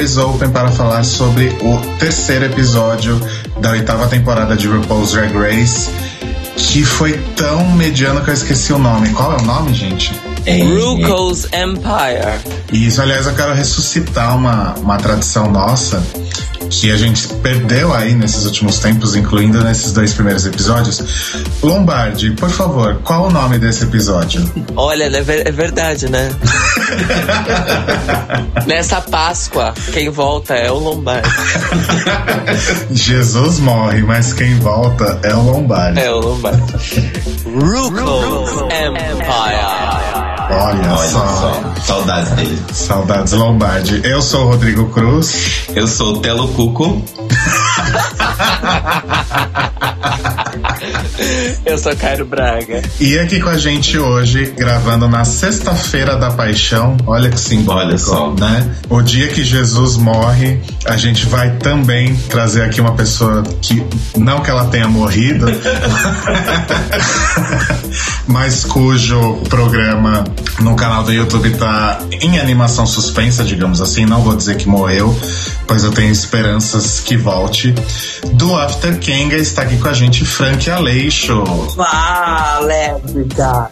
Open para falar sobre o terceiro episódio da oitava temporada de RuPaul's Drag Race, que foi tão mediano que eu esqueci o nome. Qual é o nome, gente? É. RuPaul's Empire. Isso, aliás, eu quero ressuscitar uma, uma tradição nossa que a gente perdeu aí nesses últimos tempos, incluindo nesses dois primeiros episódios. Lombardi, por favor, qual o nome desse episódio? Olha, é, é verdade, né? Nessa Páscoa, quem volta é o Lombardi. Jesus morre, mas quem volta é o Lombardi. É o Lombardi. RuPaul's Empire. Olha, Olha só. só. Saudades dele. Saudades Lombardi. Eu sou o Rodrigo Cruz. Eu sou o Telo Cuco. Eu sou Cairo Braga. E aqui com a gente hoje, gravando na Sexta-feira da Paixão. Olha que simbólico, Olha só. né? O dia que Jesus morre, a gente vai também trazer aqui uma pessoa que, não que ela tenha morrido, mas cujo programa no canal do YouTube tá em animação suspensa, digamos assim. Não vou dizer que morreu, pois eu tenho esperanças que volte. Do After Kenga está aqui com a gente Frank Aleixo. Ah, lésbica!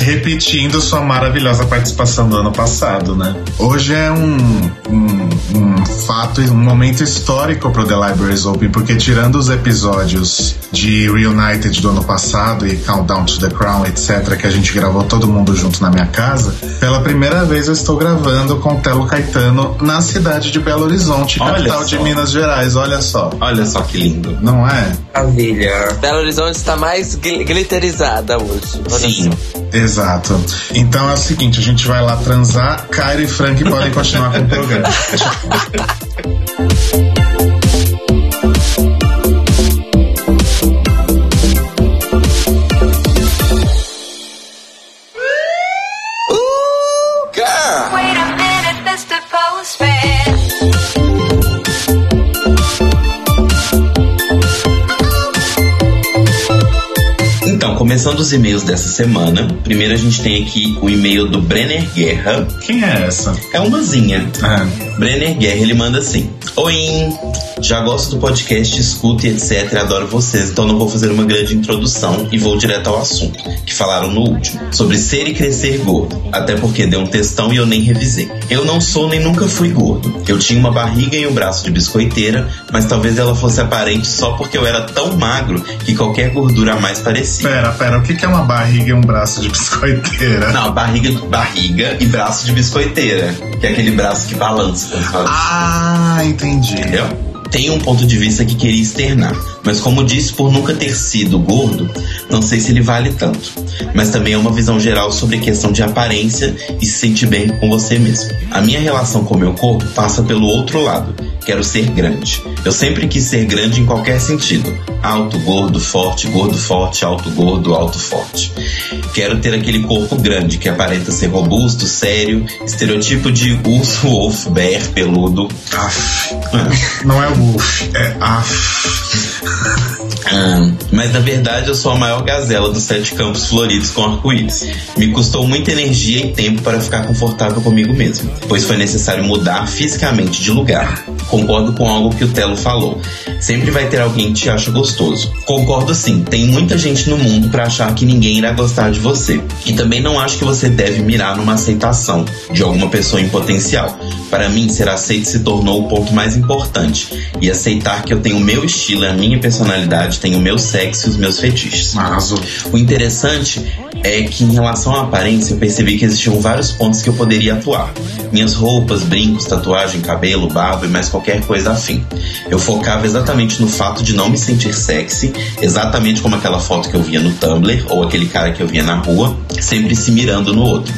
Repetindo sua maravilhosa participação do ano passado, né? Hoje é um, um, um fato, um momento histórico pro The Libraries Open, porque tirando os episódios de Reunited do ano passado e Countdown to the Crown, etc., que a gente gravou todo mundo junto na minha casa, pela primeira vez eu estou gravando com Telo Caetano na cidade de Belo Horizonte, capital de Minas Gerais. Olha só. Olha só que lindo. Não é? Maravilha. Belo Horizonte está mais gl glitterizada hoje. Sim. Exato. Então é o seguinte, a gente vai lá transar, Cairo e Frank podem continuar com o programa. Começando os e-mails dessa semana, primeiro a gente tem aqui o e-mail do Brenner Guerra. Quem é essa? É umazinha. Ah. Brenner Guerra, ele manda assim: Oi, já gosto do podcast, escuto e etc. Adoro vocês, então não vou fazer uma grande introdução e vou direto ao assunto, que falaram no último, sobre ser e crescer gordo. Até porque deu um textão e eu nem revisei. Eu não sou nem nunca fui gordo. Eu tinha uma barriga e um braço de biscoiteira, mas talvez ela fosse aparente só porque eu era tão magro que qualquer gordura a mais parecia. Pera, pera, o que é uma barriga e um braço de biscoiteira? Não, barriga, barriga e braço de biscoiteira, que é aquele braço que balança. Ah, entendi. Entendeu? Tem um ponto de vista que queria externar, mas como disse, por nunca ter sido gordo, não sei se ele vale tanto. Mas também é uma visão geral sobre a questão de aparência e se sentir bem com você mesmo. A minha relação com o meu corpo passa pelo outro lado. Quero ser grande. Eu sempre quis ser grande em qualquer sentido. Alto, gordo, forte, gordo, forte, alto, gordo, alto, forte. Quero ter aquele corpo grande que aparenta ser robusto, sério, estereotipo de urso, wolf, bear, peludo. Aff. Não é wolf, é af. Thank you. Mas na verdade eu sou a maior gazela dos sete campos floridos com arco-íris. Me custou muita energia e tempo para ficar confortável comigo mesmo, pois foi necessário mudar fisicamente de lugar. Concordo com algo que o Telo falou. Sempre vai ter alguém que te acha gostoso. Concordo sim, tem muita gente no mundo para achar que ninguém irá gostar de você. E também não acho que você deve mirar numa aceitação de alguma pessoa em potencial. Para mim, ser aceito se tornou o ponto mais importante. E aceitar que eu tenho o meu estilo e a minha personalidade tem o meu sexo e os meus fetiches. Mas o interessante é que em relação à aparência eu percebi que existiam vários pontos que eu poderia atuar. Minhas roupas, brincos, tatuagem, cabelo, barba e mais qualquer coisa afim. Eu focava exatamente no fato de não me sentir sexy, exatamente como aquela foto que eu via no Tumblr ou aquele cara que eu via na rua, sempre se mirando no outro.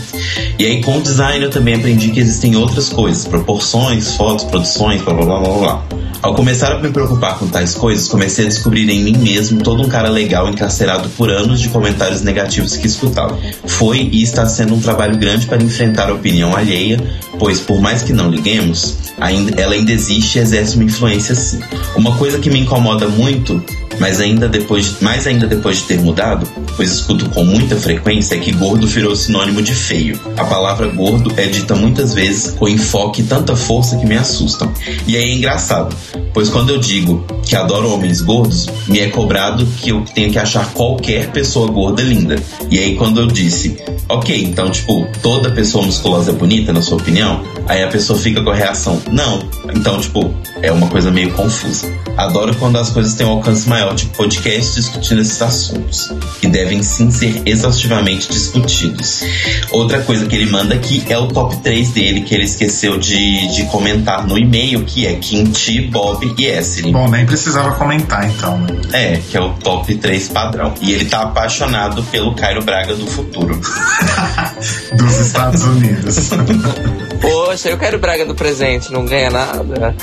E aí com o design eu também aprendi que existem outras coisas, proporções, fotos, produções, blá blá blá blá blá. Ao começar a me preocupar com tais coisas, comecei a descobrir em mim mesmo todo um cara legal encarcerado por anos de comentários negativos que escutava. Foi e está sendo um trabalho grande para enfrentar a opinião alheia, pois por mais que não liguemos, ainda, ela ainda existe e exerce uma influência sim. Uma coisa que me incomoda muito Mas ainda depois, mais ainda depois de ter mudado, pois escuto com muita frequência que gordo virou sinônimo de feio. A palavra gordo é dita muitas vezes com enfoque e tanta força que me assustam. E aí é engraçado, pois quando eu digo que adoro homens gordos, me é cobrado que eu tenho que achar qualquer pessoa gorda linda. E aí quando eu disse, ok, então tipo, toda pessoa musculosa é bonita, na sua opinião? Aí a pessoa fica com a reação, não. Então, tipo, é uma coisa meio confusa. Adoro quando as coisas têm um alcance maial, tipo podcast discutindo esses assuntos, que devem sim ser exaustivamente discutidos. Outra coisa que ele manda aqui é o top 3 dele, que ele esqueceu de, de comentar no e-mail, que é Quinti, Bob e Essery. Bom, nem precisava comentar então, né? É, que é o top 3 padrão. E ele tá apaixonado pelo Cairo Braga do futuro. Dos Estados Unidos. Poxa, eu quero Braga do presente, não ganha nada.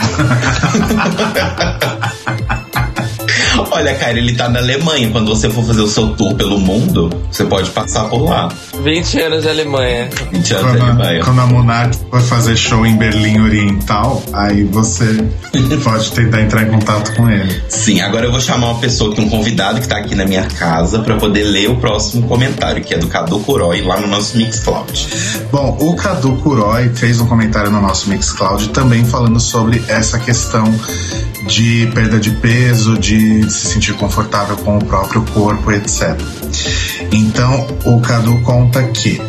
Olha, cara, ele tá na Alemanha. Quando você for fazer o seu tour pelo mundo, você pode passar por lá. 20 anos de Alemanha. 20 anos quando, de a, Alemanha. quando a Monark for fazer show em Berlim Oriental, aí você pode tentar entrar em contato com ele. Sim, agora eu vou chamar uma pessoa que um convidado que tá aqui na minha casa pra poder ler o próximo comentário, que é do Cadu Curói, lá no nosso Mixcloud. Bom, o Cadu Curói fez um comentário no nosso Mixcloud também falando sobre essa questão de perda de peso, de se sentir confortável com o próprio corpo, etc. Então, o Cadu conta que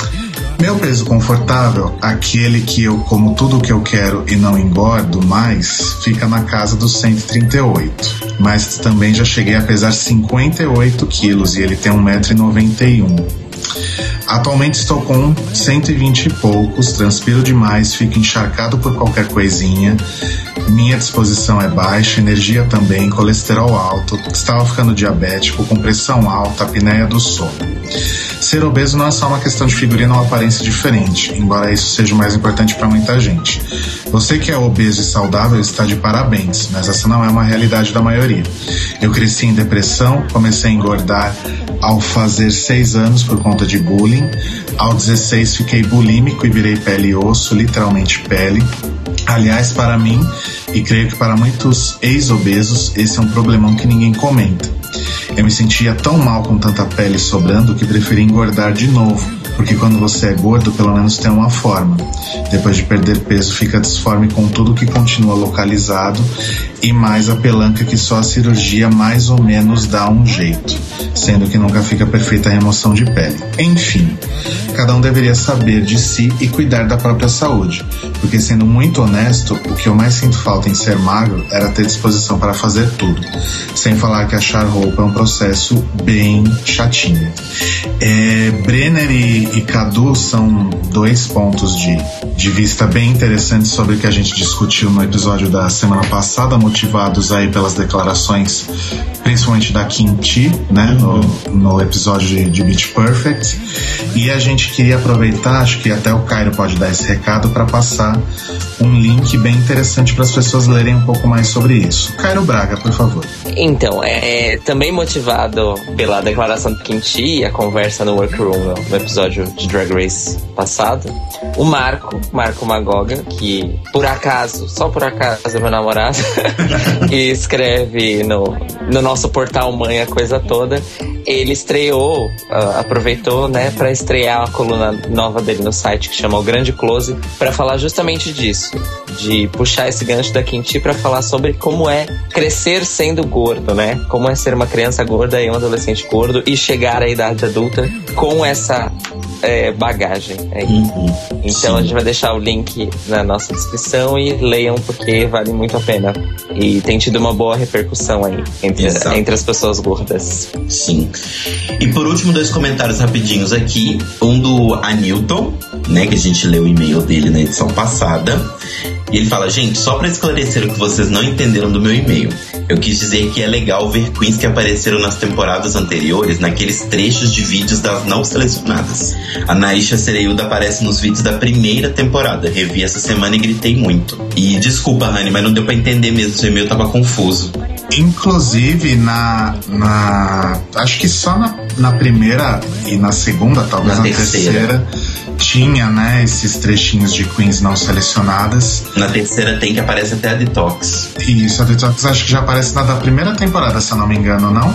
meu peso confortável, aquele que eu como tudo o que eu quero e não engordo mais, fica na casa dos 138. Mas também já cheguei a pesar 58 quilos e ele tem 1,91m. Atualmente estou com 120 e poucos, transpiro demais, fico encharcado por qualquer coisinha. Minha disposição é baixa, energia também, colesterol alto, estava ficando diabético, com pressão alta, apneia do sono. Ser obeso não é só uma questão de figurino ou aparência diferente, embora isso seja o mais importante para muita gente. Você que é obeso e saudável está de parabéns, mas essa não é uma realidade da maioria. Eu cresci em depressão, comecei a engordar ao fazer 6 anos por conta de bullying. Ao 16 fiquei bulímico e virei pele e osso, literalmente pele. Aliás, para mim, e creio que para muitos ex-obesos, esse é um problemão que ninguém comenta. Eu me sentia tão mal com tanta pele sobrando que preferi engordar de novo, porque quando você é gordo, pelo menos tem uma forma. Depois de perder peso, fica disforme com tudo que continua localizado e mais a pelanca que só a cirurgia mais ou menos dá um jeito, sendo que nunca fica perfeita a remoção de pele. Enfim, cada um deveria saber de si e cuidar da própria saúde, porque sendo muito honesto, o que eu mais sinto falta em ser magro era ter disposição para fazer tudo, sem falar que achar roupa é um processo bem chatinho. É, Brenner e, e Cadu são dois pontos de, de vista bem interessantes sobre o que a gente discutiu no episódio da semana passada, motivados aí pelas declarações, principalmente da Kim Chi, né, no, no episódio de, de Beach Perfect. E a gente queria aproveitar, acho que até o Cairo pode dar esse recado para passar um link bem interessante para as pessoas lerem um pouco mais sobre isso. Cairo Braga, por favor. Então, é também motivado pela declaração do Quinti e a conversa no Workroom no, no episódio de Drag Race passado. O Marco, Marco Magoga, que por acaso, só por acaso é meu namorado, e escreve no, no nosso portal Mãe a coisa toda. Ele estreou, uh, aproveitou, né, para estrear a coluna nova dele no site que chama O Grande Close, para falar justamente disso, de puxar esse gancho da Quinti para falar sobre como é crescer sendo gordo, né? Como é ser uma criança gorda e um adolescente gordo e chegar à idade adulta com essa é, bagagem. É Uhum. então Sim. a gente vai deixar o link na nossa descrição e leiam porque vale muito a pena. E tem tido uma boa repercussão aí entre, Exato. entre as pessoas gordas. Sim. E por último, dois comentários rapidinhos aqui. Um do Anilton, né? Que a gente leu o e-mail dele na edição passada. E ele fala, gente, só pra esclarecer o que vocês não entenderam do meu e-mail. Eu quis dizer que é legal ver queens que apareceram nas temporadas anteriores naqueles trechos de vídeos das não selecionadas. A Naisha Sereiuda aparece nos vídeos da primeira temporada. Revi essa semana e gritei muito. E desculpa, Rani, mas não deu pra entender mesmo. Seu e-mail tava confuso. Inclusive, na, na. Acho que só na, na primeira e na segunda, talvez Na na, terceira. terceira. tinha, né, esses trechinhos de Queens não selecionadas. Na terceira tem que aparece até a Detox. Isso, a Detox acho que já aparece na da primeira temporada, se eu não me engano, não?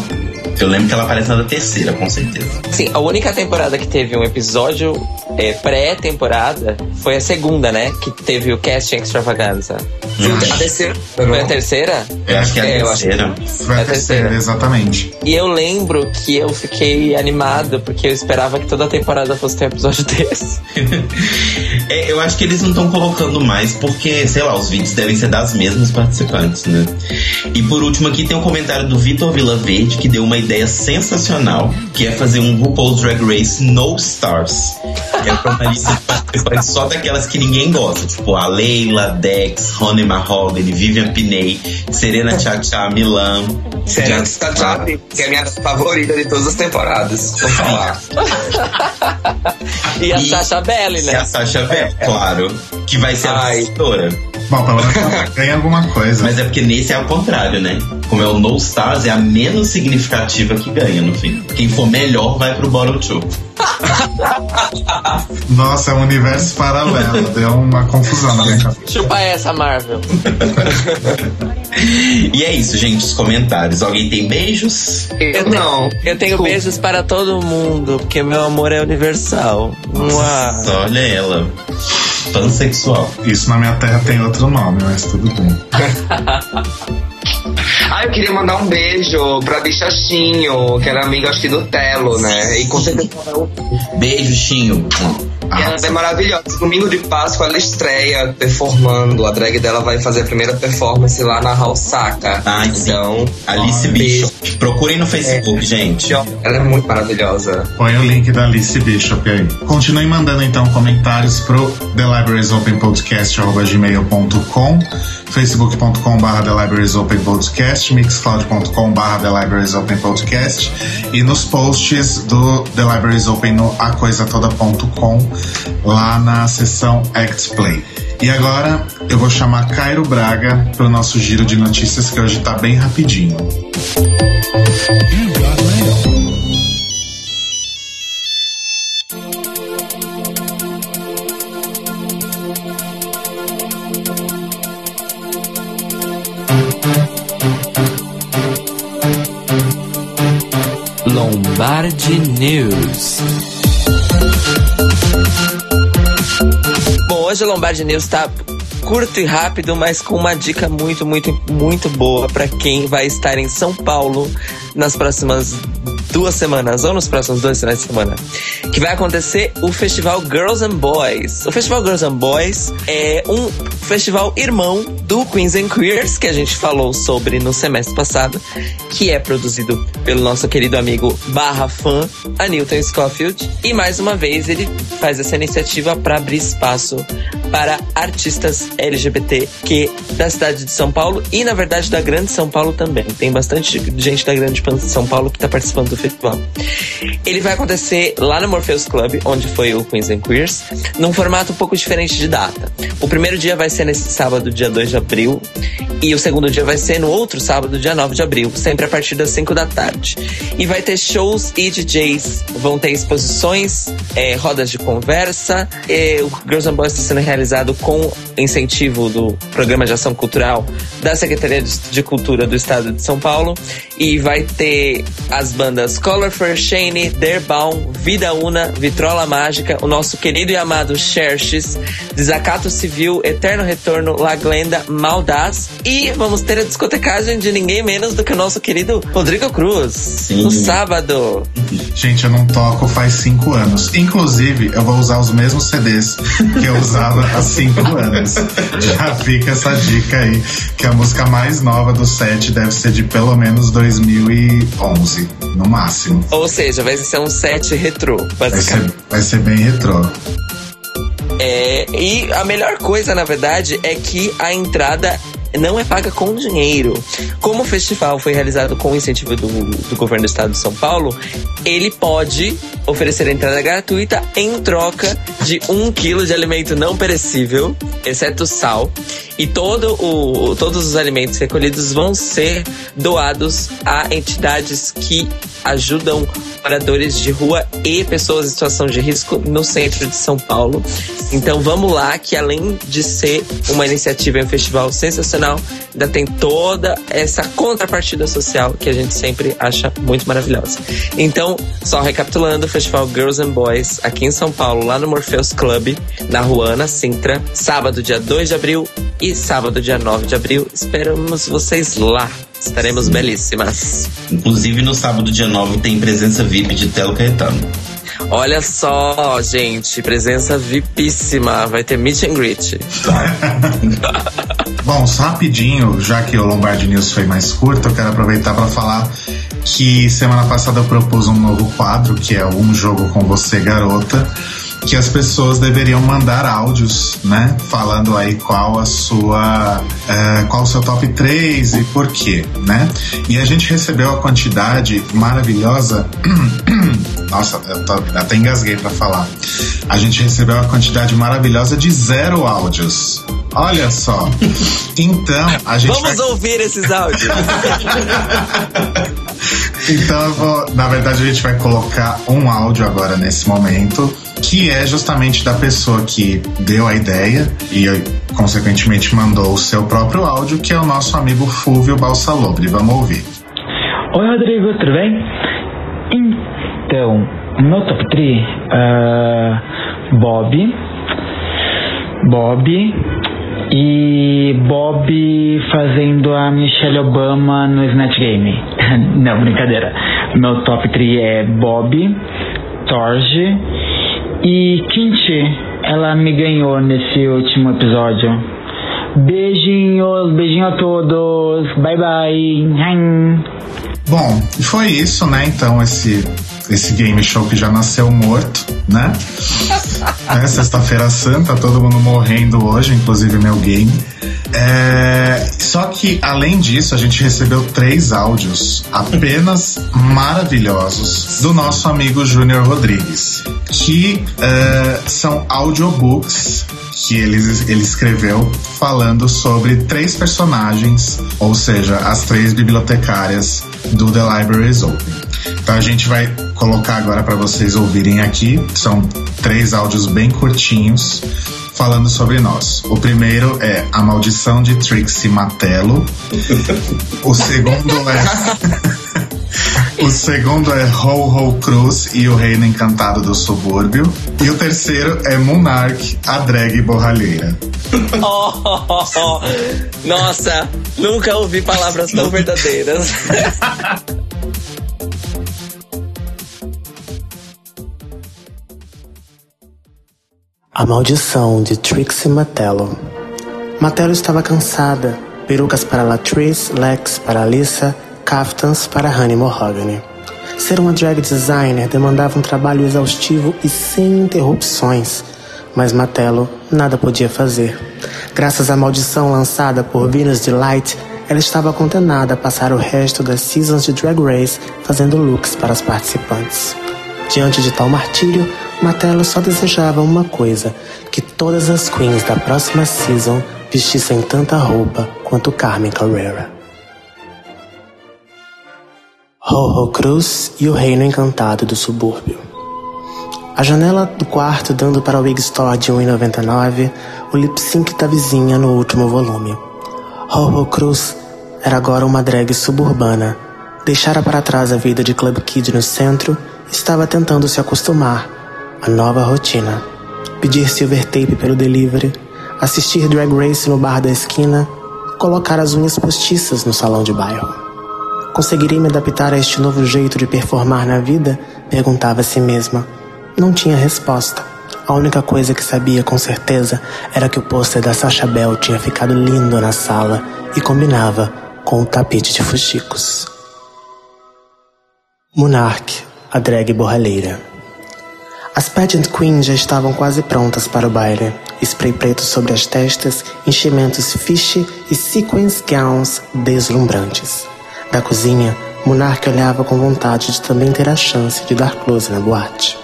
Eu lembro que ela aparece na da terceira, com certeza. Sim, a única temporada que teve um episódio é, pré-temporada foi a segunda, né? Que teve o casting extravaganza. A terceira. Foi a terceira? Eu acho que é a É, terceira. Foi a É a terceira, terceira. exatamente. E eu lembro que eu fiquei animado, porque eu esperava que toda temporada fosse ter um episódio desse. É, eu acho que eles não estão colocando mais porque, sei lá, os vídeos devem ser das mesmas participantes, né? E por último aqui tem um comentário do Vitor Vilaverde que deu uma ideia sensacional, que é fazer um RuPaul's Drag Race No Stars. Que é pra uma lista de participantes só daquelas que ninguém gosta, tipo a Leila, Dex, Honey Mahogany, Vivian Piney, Serena Chacha, Milan. Serena Tachari, que é a minha favorita de todas as temporadas. Vou falar. E a E- Sasha Belli, E né? a Sasha Bell, claro, que vai ser a Ai. Vencedora. Bom, pelo menos ela ganha alguma coisa. Mas é porque nesse é ao contrário, né? Como é o No Stars, é a menos significativa que ganha no fim. Quem for melhor vai pro Bottom Two. Nossa, é um universo paralelo. Deu uma confusão na minha cabeça. Chupa essa, Marvel. E é isso, gente, os comentários. Alguém tem beijos? Eu não. Eu tenho beijos para todo mundo, porque meu amor é universal. Só olha ela. Pansexual. Isso na minha terra tem outro nome, mas tudo bem. Ah, eu queria mandar um beijo pra Bichachinho, que era amiga acho que do Telo, né? E com certeza Beijo, Chinho. E ela é maravilhosa. Domingo de Páscoa ela estreia performando. A drag dela vai fazer a primeira performance lá na Halsaka. Sim. então, Alice beijo. Bishop. Procurem no Facebook, gente. Ela é muito maravilhosa. Põe o link da Alice Bishop aí. Continue mandando então comentários pro thelibrariesopenpodcast.gmail.com facebook.com.br The Libraries Open Podcast, mixcloud.com.br The Libraries Open Podcast e nos posts do The Libraries Open no acoisatoda.com lá na seção Act Play. E agora eu vou chamar Cairo Braga para o nosso giro de notícias que hoje tá bem rapidinho. Lombardi News. Bom, hoje o Lombardi News tá curto e rápido, mas com uma dica muito, muito, muito boa para quem vai estar em São Paulo nas próximas duas semanas, ou nos próximos dois finais de semana, que vai acontecer o Festival Girls and Boys. O Festival Girls and Boys é um festival irmão do Queens and Queers, que a gente falou sobre no semestre passado, que é produzido pelo nosso querido amigo barra fã, Anilton Schofield. E mais uma vez ele faz essa iniciativa para abrir espaço para artistas LGBT que da cidade de São Paulo e na verdade da Grande São Paulo também. Tem bastante gente da Grande São Paulo que está participando do festival. Ele vai acontecer lá no Morpheus Club, onde foi o Queens and Queers, num formato um pouco diferente de data. O primeiro dia vai ser nesse sábado, dia 2 de abril, e o segundo dia vai ser no outro sábado, dia 9 de abril, sempre a partir das 5 da tarde. E vai ter shows e DJs, vão ter exposições, eh, rodas de conversa. eh, o Girls and Boys está sendo realizado com incentivo do Programa de Ação Cultural da Secretaria de Cultura do Estado de São Paulo. E vai ter as bandas Color for Shane, Derbaum, Vida Una, Vitrola Mágica, o nosso querido e amado Xerxes, Desacato Civil, Eterno Retorno, La Glenda, Maldaz. E vamos ter a discotecagem de ninguém menos do que o nosso querido Rodrigo Cruz. Sim. No sábado. Gente, eu não toco faz cinco anos. Inclusive, eu vou usar os mesmos CDs que eu usava há cinco anos. Já fica essa dica aí, que a música mais nova do set deve ser de pelo menos 2011, no máximo. Ou seja, vai ser um set retrô, Vai ser, vai ser bem retrô. É, e a melhor coisa, na verdade, é que a entrada não é paga com dinheiro. Como o festival foi realizado com incentivo do, do governo do estado de São Paulo, ele pode oferecer entrada gratuita em troca de um quilo de alimento não perecível, exceto sal, e todo o, todos os alimentos recolhidos vão ser doados a entidades que ajudam moradores de rua e pessoas em situação de risco no centro de São Paulo. Então vamos lá, que além de ser uma iniciativa e um festival sensacional, ainda tem toda essa contrapartida social que a gente sempre acha muito maravilhosa. Então, só recapitulando, o Festival Girls and Boys aqui em São Paulo, lá no Morpheus Club, na Ruana, Sintra, sábado, dia 2 de abril e sábado, dia 9 de abril. Esperamos vocês lá. Estaremos belíssimas. Inclusive, no sábado, dia 9, tem presença VIP de Telo Caetano. Olha só, gente, presença VIPíssima. Vai ter meet and greet. Bom, só rapidinho, já que o Lombardi News foi mais curto, eu quero aproveitar para falar que semana passada eu propus um novo quadro, que é Um Jogo com Você, Garota que as pessoas deveriam mandar áudios, né? Falando aí qual a sua. É, qual o seu top 3 e por quê, né? E a gente recebeu a quantidade maravilhosa. Nossa, eu tô, até engasguei para falar. A gente recebeu a quantidade maravilhosa de zero áudios. Olha só. Então, a gente. Vamos vai... ouvir esses áudios. então, vou, na verdade, a gente vai colocar um áudio agora nesse momento que é justamente da pessoa que deu a ideia e consequentemente mandou o seu próprio áudio, que é o nosso amigo Fúvio Balsalobre. Vamos ouvir. Oi, Rodrigo, tudo bem? Então, meu top 3, uh, ah, Bob, Bob e Bob fazendo a Michelle Obama no Snatch Game. Não, brincadeira. Meu top 3 é Bob, Torge e Kinti, ela me ganhou nesse último episódio. Beijinhos, beijinho a todos. Bye bye. Bom, foi isso, né? Então, esse, esse game show que já nasceu morto, né? é, Sexta-feira Santa, todo mundo morrendo hoje, inclusive meu game. É, só que, além disso, a gente recebeu três áudios apenas maravilhosos do nosso amigo Júnior Rodrigues, que é, são audiobooks que ele, ele escreveu falando sobre três personagens, ou seja, as três bibliotecárias do The Library is Open. Então a gente vai colocar agora para vocês ouvirem aqui. São três áudios bem curtinhos falando sobre nós. O primeiro é A Maldição de Trixie Matello. o segundo é. o segundo é Ho Ho Cruz e o Reino Encantado do Subúrbio. E o terceiro é Monarch, a drag borralheira. Oh, oh, oh. Nossa, nunca ouvi palavras tão verdadeiras. A Maldição de Trixie Matello. Matello estava cansada. Perucas para Latrice, Lex para Alissa, caftans para Honey Mahogany. Ser uma drag designer demandava um trabalho exaustivo e sem interrupções, mas Matello nada podia fazer. Graças à maldição lançada por Venus Delight, ela estava condenada a passar o resto das seasons de Drag Race fazendo looks para as participantes. Diante de tal martírio, Matelo só desejava uma coisa: que todas as queens da próxima season vestissem tanta roupa quanto Carmen Carrera. Ho-Ho Cruz e o Reino Encantado do Subúrbio. A janela do quarto dando para o Wig Store de 1,99, o lip sync da vizinha no último volume. Ho-Ho Cruz era agora uma drag suburbana. Deixara para trás a vida de Club Kid no centro estava tentando se acostumar a nova rotina. Pedir silver tape pelo delivery, assistir drag race no bar da esquina, colocar as unhas postiças no salão de bairro. Conseguirei me adaptar a este novo jeito de performar na vida? Perguntava a si mesma. Não tinha resposta. A única coisa que sabia com certeza era que o pôster da Sacha Bell tinha ficado lindo na sala e combinava com o tapete de fuxicos. Monarch, a drag borralheira. As pageant queens já estavam quase prontas para o baile. Spray preto sobre as testas, enchimentos fiche e sequins gowns deslumbrantes. Da cozinha, Monarque olhava com vontade de também ter a chance de dar close na boate.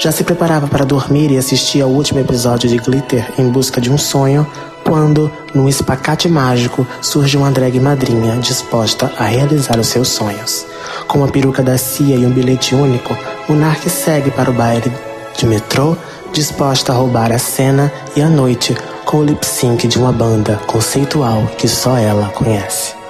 Já se preparava para dormir e assistir ao último episódio de Glitter em busca de um sonho, quando, num espacate mágico, surge uma drag madrinha disposta a realizar os seus sonhos. Com uma peruca da CIA e um bilhete único, Monarque segue para o baile de metrô, disposta a roubar a cena e a noite com o lip sync de uma banda conceitual que só ela conhece.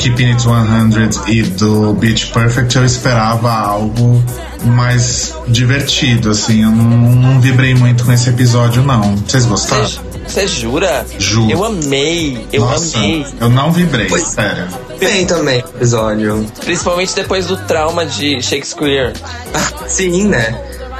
Keeping It 100 e do Beach Perfect eu esperava algo mais divertido, assim. Eu não, não vibrei muito com esse episódio, não. Vocês gostaram? Você jura? Juro. Eu amei, eu Nossa, amei. eu não vibrei, Pois- sério. Bem também episódio. Principalmente depois do trauma de Shakespeare. Sim, né?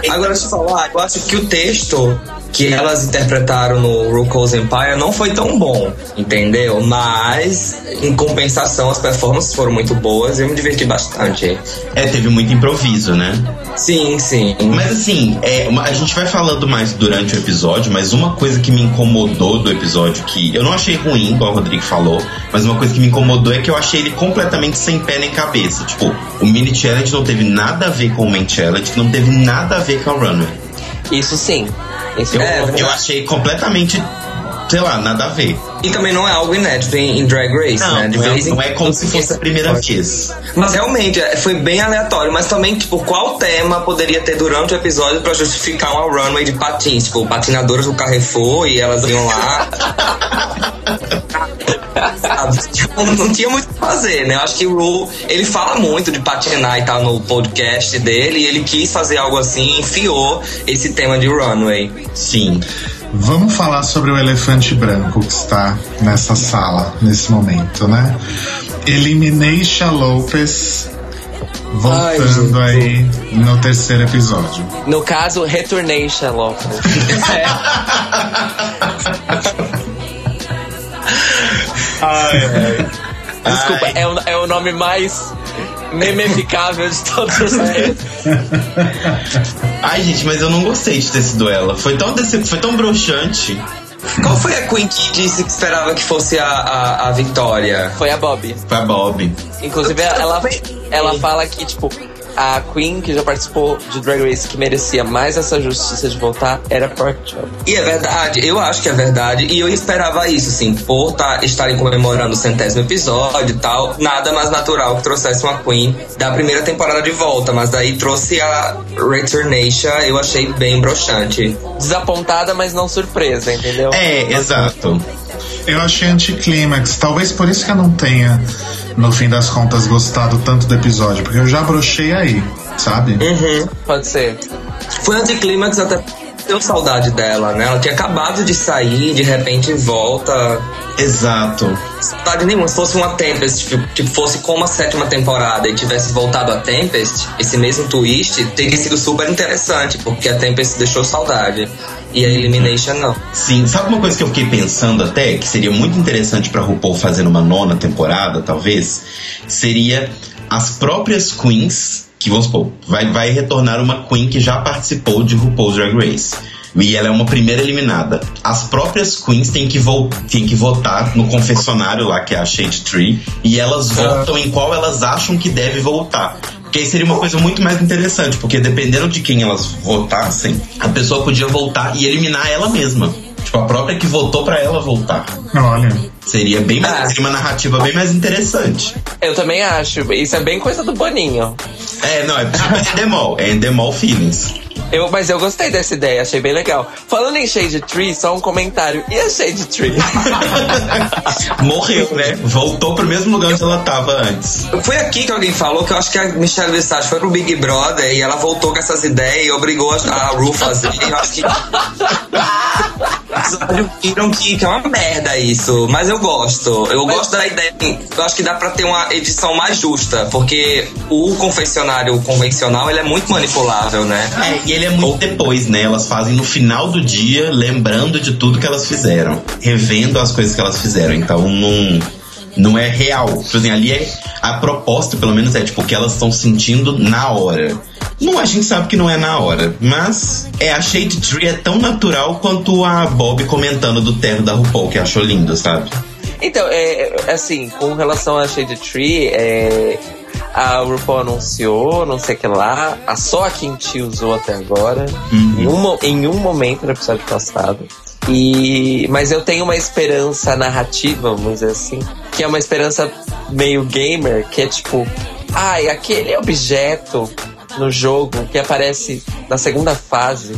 Agora, deixa eu falar, eu acho que o texto que elas interpretaram no RuPaul's Empire não foi tão bom, entendeu? Mas, em compensação, as performances foram muito boas e eu me diverti bastante. É, teve muito improviso, né? Sim, sim. Mas assim, é, a gente vai falando mais durante o episódio, mas uma coisa que me incomodou do episódio, que eu não achei ruim, igual o Rodrigo falou, mas uma coisa que me incomodou é que eu achei ele completamente sem pé nem cabeça. Tipo, o mini challenge não teve nada a ver com o main challenge, não teve nada a ver com a runway. Isso sim. Isso Eu, É, eu achei completamente, sei lá, nada a ver. E também não é algo inédito em, em Drag Race, Não, né? De não, é, vez em não é como se fosse a primeira vez. Mas realmente, é, foi bem aleatório. Mas também, tipo, qual tema poderia ter durante o episódio pra justificar uma runway de patins? Tipo, patinadoras do Carrefour e elas iam lá. Tipo, não tinha muito o que fazer, né? Eu acho que o Ru, ele fala muito de patinar e tal no podcast dele. E ele quis fazer algo assim enfiou esse tema de runway. Sim. Vamos falar sobre o elefante branco que está nessa sala, nesse momento, né? Elimination Lopez voltando Ai, aí no terceiro episódio. No caso, Returnation Lopes. Desculpa, Ai. é o, é o nome mais memeficável de todos os tempos. Ai, gente, mas eu não gostei de ter sido ela. Foi tão, decep... foi tão broxante. Qual foi a Queen que disse que esperava que fosse a, a, a Vitória? Foi a Bob. Foi a Bob. Inclusive, ela, ela fala que, tipo, a Queen, que já participou de Drag Race, que merecia mais essa justiça de voltar, era Pork Chop. E é verdade, eu acho que é verdade, e eu esperava isso, assim, por tá, estarem comemorando o centésimo episódio e tal, nada mais natural que trouxesse uma Queen da primeira temporada de volta, mas daí trouxe a Returnation, eu achei bem broxante. Desapontada, mas não surpresa, entendeu? É, exato. Eu achei anticlímax, talvez por isso que eu não tenha, no fim das contas, gostado tanto do episódio, porque eu já brochei aí, sabe? Uhum. Pode ser. Foi anticlímax até deu saudade dela, né? Ela tinha acabado de sair, de repente volta. Exato. Saudade nenhuma. Se fosse uma Tempest, tipo, tipo, fosse como a sétima temporada e tivesse voltado a Tempest, esse mesmo twist teria sido super interessante, porque a Tempest deixou saudade. E a Elimination não. Sim, sabe uma coisa que eu fiquei pensando até, que seria muito interessante pra RuPaul fazer numa nona temporada, talvez? Seria as próprias queens, que vamos supor, vai, vai retornar uma queen que já participou de RuPaul's Drag Race. E ela é uma primeira eliminada. As próprias queens têm que, vo têm que votar no confessionário lá, que é a Shade Tree, e elas votam em qual elas acham que deve voltar. Porque aí seria uma coisa muito mais interessante, porque dependendo de quem elas votassem, a pessoa podia voltar e eliminar ela mesma. Tipo, a própria que votou pra ela voltar. Olha, Seria bem mais, Ah. seria uma narrativa bem mais interessante. Eu também acho. Isso é bem coisa do Boninho. É, não, é, é Endemol, é Endemol Feelings. Eu, mas eu gostei dessa ideia, achei bem legal. Falando em Shade Tree, só um comentário. E a Shade Tree? Morreu, né? Voltou pro mesmo lugar onde ela tava antes. Foi aqui que alguém falou que eu acho que a Michelle Visage foi pro Big Brother e ela voltou com essas ideias e obrigou a, a Ru fazer. Eu acho que. viram que, que é uma merda isso, mas eu gosto. Eu gosto da ideia. Eu acho que dá pra ter uma edição mais justa, porque o confessionário convencional ele é muito manipulável, né? É, e ele é muito depois, né? Elas fazem no final do dia, lembrando de tudo que elas fizeram, revendo as coisas que elas fizeram. Então não, não é real. Tipo assim, ali é. A proposta, pelo menos, é tipo o que elas estão sentindo na hora. Não, a gente sabe que não é na hora, mas é a Shade Tree é tão natural quanto a Bob comentando do terno da RuPaul, que achou lindo, sabe? Então, é, é, assim, com relação a Shade Tree, é, a RuPaul anunciou, não sei o que lá, a só a Kimchi usou até agora, em, um, em um momento no episódio passado. E, mas eu tenho uma esperança narrativa, vamos dizer assim, que é uma esperança meio gamer, que é tipo, ai, aquele objeto no jogo que aparece na segunda fase,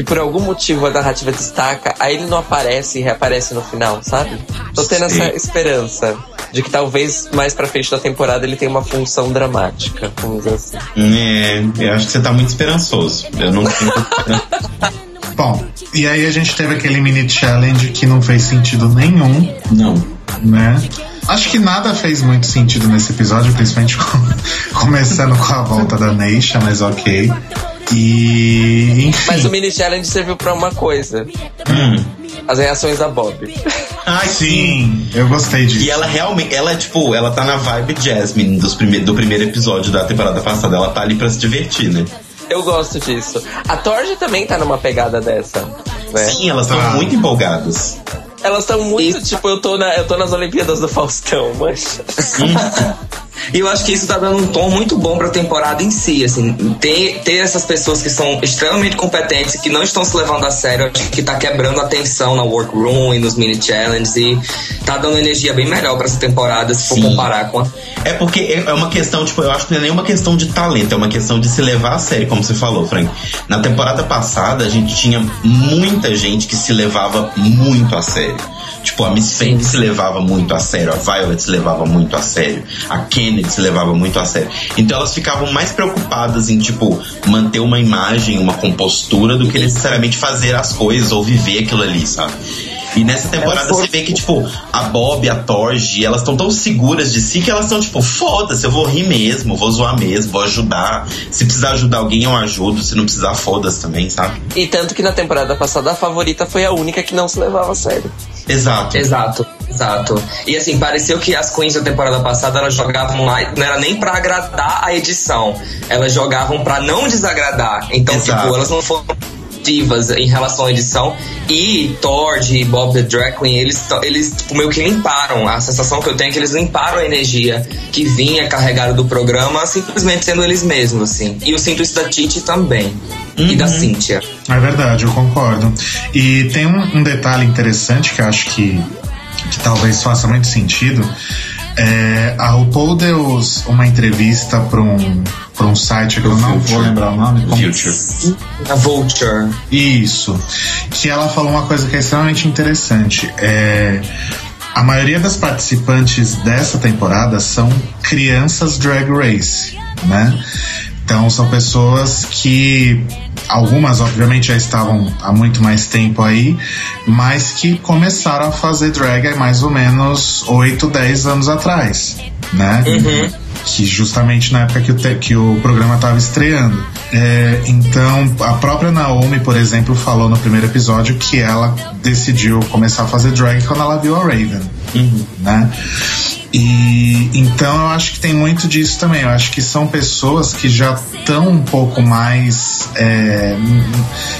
que por algum motivo a narrativa destaca, aí ele não aparece e reaparece no final, sabe? Tô tendo Sim. essa esperança de que talvez mais pra frente da temporada ele tenha uma função dramática, vamos dizer assim. É, eu acho que você tá muito esperançoso. Eu não tenho. Bom, e aí a gente teve aquele mini challenge que não fez sentido nenhum, não. né? Acho que nada fez muito sentido nesse episódio, principalmente com- começando com a volta da Neisha, mas ok. E enfim. Mas o mini challenge serviu pra uma coisa: Hum. as reações da Bob. Ai, Sim, eu gostei disso. E ela realmente, ela, tipo, ela tá na vibe Jasmine dos prime do primeiro episódio da temporada passada. Ela tá ali pra se divertir, né? Eu gosto disso. A Torge também tá numa pegada dessa. Né? Sim, elas estão Tá. muito empolgadas. Elas estão muito, tipo, eu tô, na, eu tô nas Olimpíadas do Faustão, mas. E eu acho que isso tá dando um tom muito bom pra temporada em si, assim. Ter, ter essas pessoas que são extremamente competentes, que não estão se levando a sério, acho que tá quebrando a tensão na workroom e nos mini challenges e tá dando energia bem melhor pra essa temporada, se for Sim. comparar com a. É porque é é uma questão, tipo, eu acho que não é nenhuma questão de talento, é uma questão de se levar a sério, como você falou, Frank. Na temporada passada, a gente tinha muita gente que se levava muito a sério. Tipo, a Miss Fenty se levava muito a sério, a Violet se levava muito a sério, a Kennedy se levava muito a sério. Então elas ficavam mais preocupadas em, tipo, manter uma imagem, uma compostura, do que necessariamente fazer as coisas ou viver aquilo ali, sabe? E nessa temporada você vê que, tipo, a Bob, a Torge, elas estão tão seguras de si que elas estão, tipo, foda-se, eu vou rir mesmo, vou zoar mesmo, vou ajudar. Se precisar ajudar alguém, eu ajudo. Se não precisar, foda-se também, sabe? E tanto que na temporada passada a favorita foi a única que não se levava a sério. Exato. Exato, exato. E assim, pareceu que as queens da temporada passada elas jogavam mais, não era nem pra agradar a edição, elas jogavam pra não desagradar. Então, Exato. tipo, elas não foram divas em relação à edição. E Tord e Bob the Drag Queen, eles, eles tipo, meio que limparam. A sensação que eu tenho é que eles limparam a energia que vinha carregada do programa, simplesmente sendo eles mesmos, assim. E eu sinto isso da Titi também. E da Cynthia. É verdade, eu concordo. E tem um, um detalhe interessante que eu acho que, que talvez faça muito sentido. É, a RuPaul deu uma entrevista para um, pra um site que eu não vou lembrar o nome. Future. A Vulture. Isso. Que ela falou uma coisa que é extremamente interessante. É, a maioria das participantes dessa temporada são crianças drag race, né? Então são pessoas que algumas obviamente já estavam há muito mais tempo aí, mas que começaram a fazer drag há mais ou menos 8, 10 anos atrás, né? que justamente na época que o, que o programa estava estreando. É, então, a própria Naomi, por exemplo, falou no primeiro episódio que ela decidiu começar a fazer drag quando ela viu a Raven, né? E então eu acho que tem muito disso também. Eu acho que são pessoas que já estão um pouco mais. é,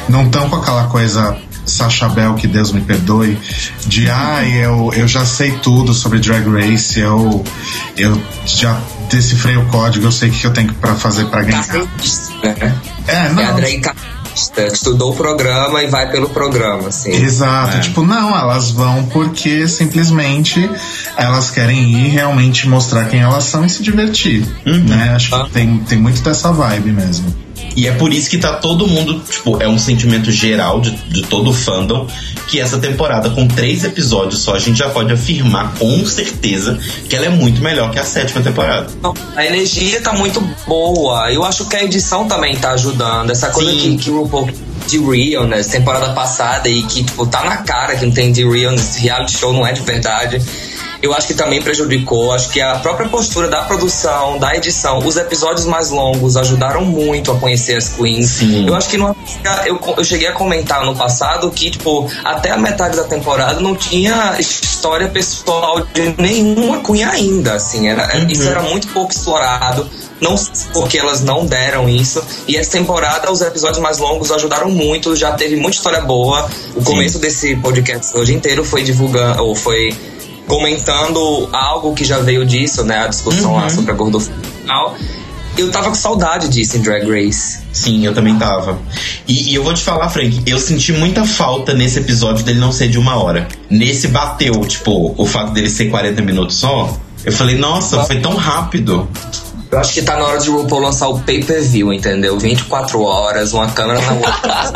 não estão com aquela coisa Sacha Bell, que Deus me perdoe, de ai, eu, eu já sei tudo sobre Drag Race, eu, eu já decifrei o código, eu sei o que eu tenho para fazer para ganhar. Né? É, É a não. drag ca- artista, que estudou o programa e vai pelo programa, assim. Exato, É. tipo, não, elas vão porque simplesmente elas querem ir realmente mostrar quem elas são e se divertir, né? Acho Ah. que tem, tem muito dessa vibe mesmo. E é por isso que tá todo mundo, tipo, é um sentimento geral de, de todo o fandom que essa temporada, com três episódios só, a gente já pode afirmar com certeza que ela é muito melhor que a sétima temporada. Não, A energia tá muito boa. Eu acho que a edição também tá ajudando. Essa coisa Sim. que, que o RuPaul de realness, temporada passada, e que, tipo, tá na cara que não tem de realness, reality show não é de verdade. Eu acho que também prejudicou. Acho que a própria postura da produção, da edição, os episódios mais longos ajudaram muito a conhecer as queens. Sim. Eu acho que não, eu, eu cheguei a comentar no passado que, tipo, até a metade da temporada não tinha história pessoal de nenhuma queen ainda, assim. Era, Isso era muito pouco explorado. Não sei porque elas não deram isso. E essa temporada, os episódios mais longos ajudaram muito. Já teve muita história boa. O começo desse podcast hoje inteiro foi divulgando, ou foi comentando algo que já veio disso, né? A discussão lá sobre a gordofobia e tal. Eu tava com saudade disso em Drag Race. Sim, eu também tava. E, e eu vou te falar, Frank, eu senti muita falta nesse episódio dele não ser de uma hora. Nesse bateu, tipo, o fato dele ser 40 minutos só. Eu falei, nossa, foi tão rápido. Eu acho que tá na hora de RuPaul lançar o pay-per-view, entendeu? 24 horas, uma câmera na outra.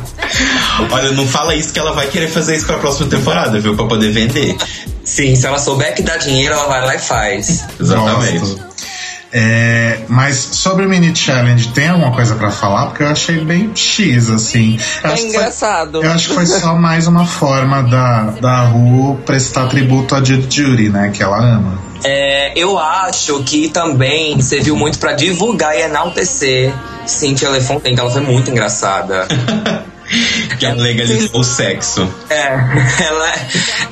Olha, não fala isso que ela vai querer fazer isso pra próxima temporada, viu? Pra poder vender. Sim, se ela souber que dá dinheiro, ela vai lá e faz. Exatamente. Gosto. É, mas sobre o mini challenge, tem alguma coisa pra falar? Porque eu achei bem X, assim. Eu É acho que foi- engraçado. eu acho que foi só mais uma forma da, da Ru prestar tributo a Judy Judy, né? Que ela ama. É, eu acho que também serviu muito pra divulgar e enaltecer Cynthia LeFontaine, que ela foi muito engraçada. Que ela legalizou o sexo. É, ela,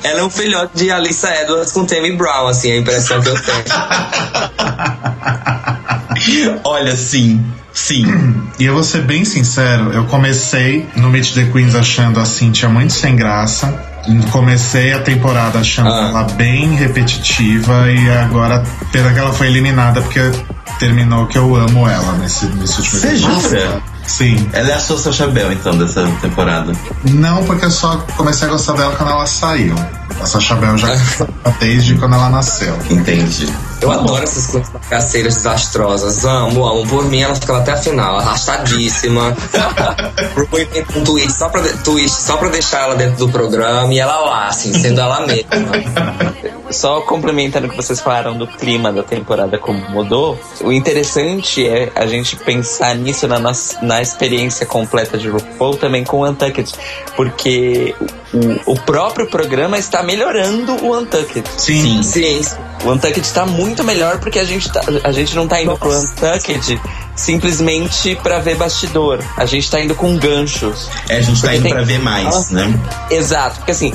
ela é um filhote de Alissa Edwards com Tammy Brown, assim, a impressão que eu tenho. Olha, sim, sim. E eu vou ser bem sincero, eu comecei no Meet the Queens achando a Cintia muito sem graça. Comecei a temporada achando Ah. ela bem repetitiva e agora, pena que ela foi eliminada porque terminou que eu amo ela nesse, nesse último Você episódio. Sim. Ela é a sua Sacha Bell, então, dessa temporada. Não, porque eu só comecei a gostar dela quando ela saiu. A Sacha Bell já desde quando ela nasceu. Entendi. Eu adoro essas coisas caceiras desastrosas. Amo, amo. Por mim, ela ficava até a final, arrastadíssima. Um twist só, pra, twist só pra deixar ela dentro do programa e ela lá, assim, sendo ela mesma. Só complementando o que vocês falaram do clima da temporada como mudou, o interessante é a gente pensar nisso na, nossa, na experiência completa de RuPaul também com o Untucked, porque o, o próprio programa está melhorando o Untucked. Sim. Sim, O Untucked está muito melhor porque a gente, tá, a gente não tá indo pro Untucked simplesmente pra ver bastidor. A gente tá indo com ganchos. É, a gente tá Porque indo tem- pra ver mais, né? Exato, porque assim,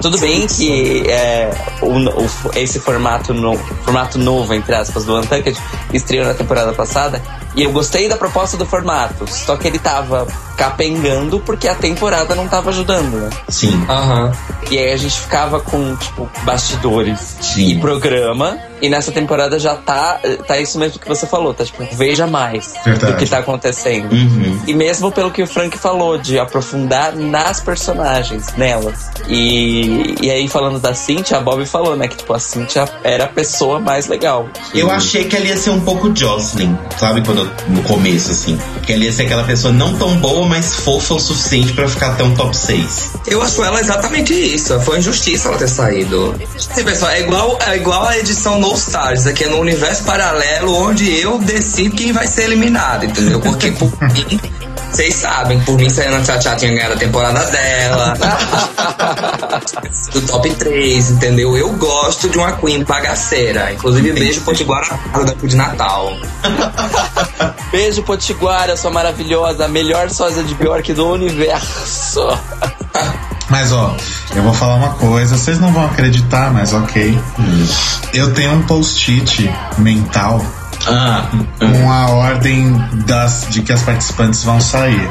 tudo bem que é, o, o- esse formato, no, formato novo, entre aspas, do Untucked estreou na temporada passada e eu gostei da proposta do formato, só que ele tava capengando porque a temporada não tava ajudando, né? Sim. aham. E aí a gente ficava com, tipo, bastidores Sim. e programa. E nessa temporada já tá, tá isso mesmo que você falou, tá tipo, veja mais Verdade. do que tá acontecendo. Uhum. E mesmo pelo que o Frank falou, de aprofundar nas personagens, nelas. E, e aí, falando da Cintia, a Bob falou, né? Que tipo, a Cintia era a pessoa mais legal. Eu achei que ela ia ser um pouco Jocelyn, sabe? Quando, no começo, assim. Que ela ia ser aquela pessoa não tão boa, mas fofa o suficiente pra ficar até um top 6. Eu acho ela exatamente isso. Foi injustiça ela ter saído. Sim, pessoal, é igual, é igual a edição No Stars, aqui é no universo paralelo onde eu decido quem vai ser eliminado, entendeu? Porque por mim, vocês sabem, por mim, Serena Tchá tinha ganhado a temporada dela. do top 3, entendeu? Eu gosto de uma Queen bagaceira. Inclusive, beijo Potiguara da de Natal. Beijo, Potiguara, sua maravilhosa, a melhor sósia de Bjork do universo. Mas ó, eu vou falar uma coisa, vocês não vão acreditar, mas ok. Eu tenho um post-it mental Ah, com a ordem das, de que as participantes vão sair.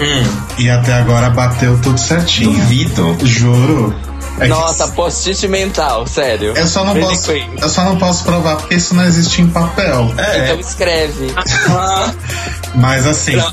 Hum. E até agora bateu tudo certinho. duvido. Juro. É Nossa, post-it mental, sério. Eu só, não posso, eu só não posso provar porque isso não existe em papel. É, Então escreve. Mas assim, não.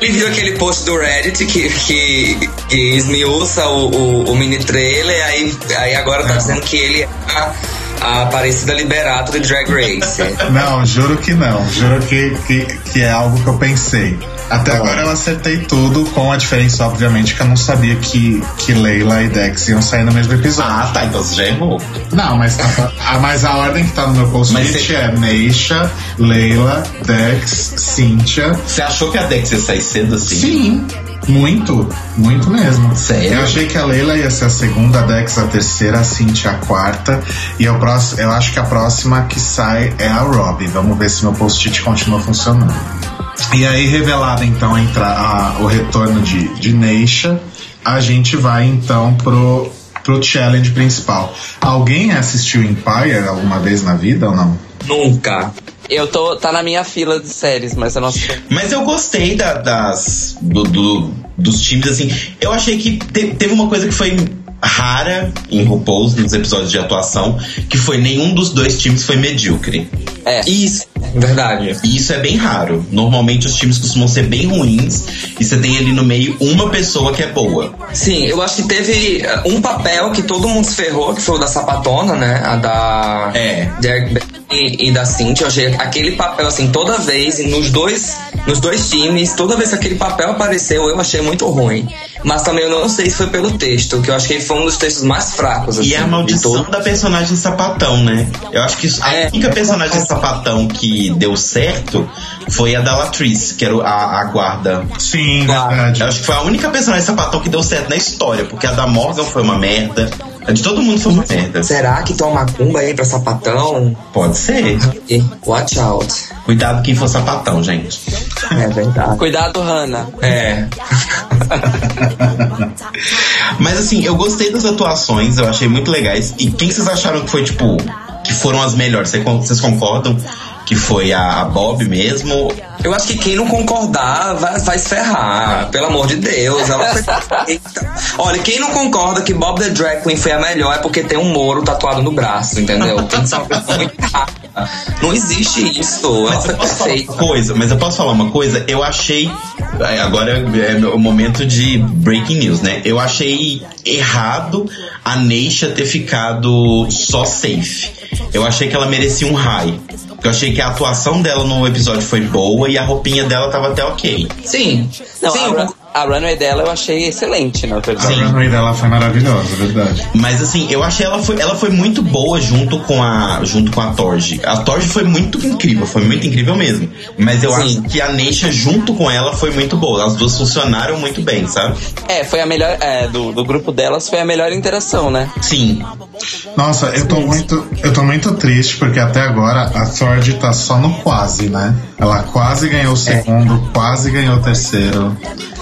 Ele viu aquele post do Reddit que, que, que esmiuça o, o, o mini trailer, aí, aí agora tá Não. dizendo que ele é a, a Aparecida Liberato do Drag Race. não, juro que não. Juro que, que, que é algo que eu pensei. Até agora eu acertei tudo, com a diferença, obviamente, que eu não sabia que, que Leila e Dex iam sair no mesmo episódio. Ah, tá, então você já errou. Não, mas, tá- a, mas a ordem que tá no meu Mas post-it você- é Neisha, Leila, Dex, Cynthia. Você achou que a Dex ia sair cedo assim? Sim, muito, muito mesmo. Sério? Eu achei que a Leila ia ser a segunda, a Dex a terceira, a Cintia a quarta. E eu, próximo, eu acho que a próxima que sai é a Robbie. Vamos ver se meu post-it continua funcionando. E aí, revelado então a entra- a- o retorno de, de Neisha, a gente vai então pro, pro challenge principal. Alguém assistiu Empire alguma vez na vida ou não? Nunca. Eu tô. Tá na minha fila de séries, mas eu não sei. Mas eu gostei da- das do- do- dos times, assim. Eu achei que te- teve uma coisa que foi rara em RuPaul's, nos episódios de atuação, que foi nenhum dos dois times foi medíocre. É. Isso, verdade. E isso é bem raro. Normalmente os times costumam ser bem ruins e você tem ali no meio uma pessoa que é boa. Sim, eu acho que teve uh, um papel que todo mundo se ferrou, que foi o da sapatona, né? A da. É. Derek e, e da Cintia. Eu achei aquele papel, assim, toda vez, e nos dois, nos dois times, toda vez que aquele papel apareceu, eu achei muito ruim. Mas também eu não sei se foi pelo texto, que eu acho que foi um dos textos mais fracos, assim, E é a de maldição da personagem sapatão, né? Eu acho que a É. única personagem sapatão que deu certo foi a da Latrice, que era a, a guarda. Sim, Claro. verdade. Eu acho que foi a única personagem sapatão que deu certo na história, porque a da Morgan foi uma merda. A de todo mundo foi uma merda. Será que toma macumba aí pra sapatão? Pode ser. E Watch out. Cuidado quem for sapatão, gente. É verdade. Cuidado, Hannah. É. Mas assim, eu gostei das atuações, eu achei muito legais. E quem vocês acharam que foi, tipo, que foram as melhores? Vocês concordam que foi a, a Bob mesmo? Eu acho que quem não concordar vai, vai se ferrar. Pelo amor de Deus. Ela foi perfeita. Olha, quem não concorda que Bob the Drag Queen foi a melhor é porque tem um Moro tatuado no braço, entendeu? Tem que ser uma pessoa muito. Não existe isso. Ela Mas foi eu posso falar perfeita. uma coisa, mas eu posso falar uma coisa? Eu achei. é, Agora é o momento de breaking news, né? Eu achei errado a Neisha ter ficado só safe. Eu achei que ela merecia um high. Porque eu achei que a atuação dela no episódio foi boa e a roupinha dela tava até ok. Sim. Não, Sim, a, a runway dela eu achei excelente, na A verdade. Sim. runway dela foi maravilhosa, verdade. Mas assim, eu achei ela foi, ela foi muito boa junto com a junto com a Torge. A Torge foi muito incrível, foi muito incrível mesmo. Mas eu Sim. acho que a Neisha junto com ela foi muito boa. As duas funcionaram muito bem, sabe? É, foi a melhor. É, do, do grupo delas foi a melhor interação, né? Sim. Nossa, eu tô muito, eu tô muito triste porque até agora a Sword tá só no quase, né? Ela quase ganhou o segundo, quase ganhou o terceiro.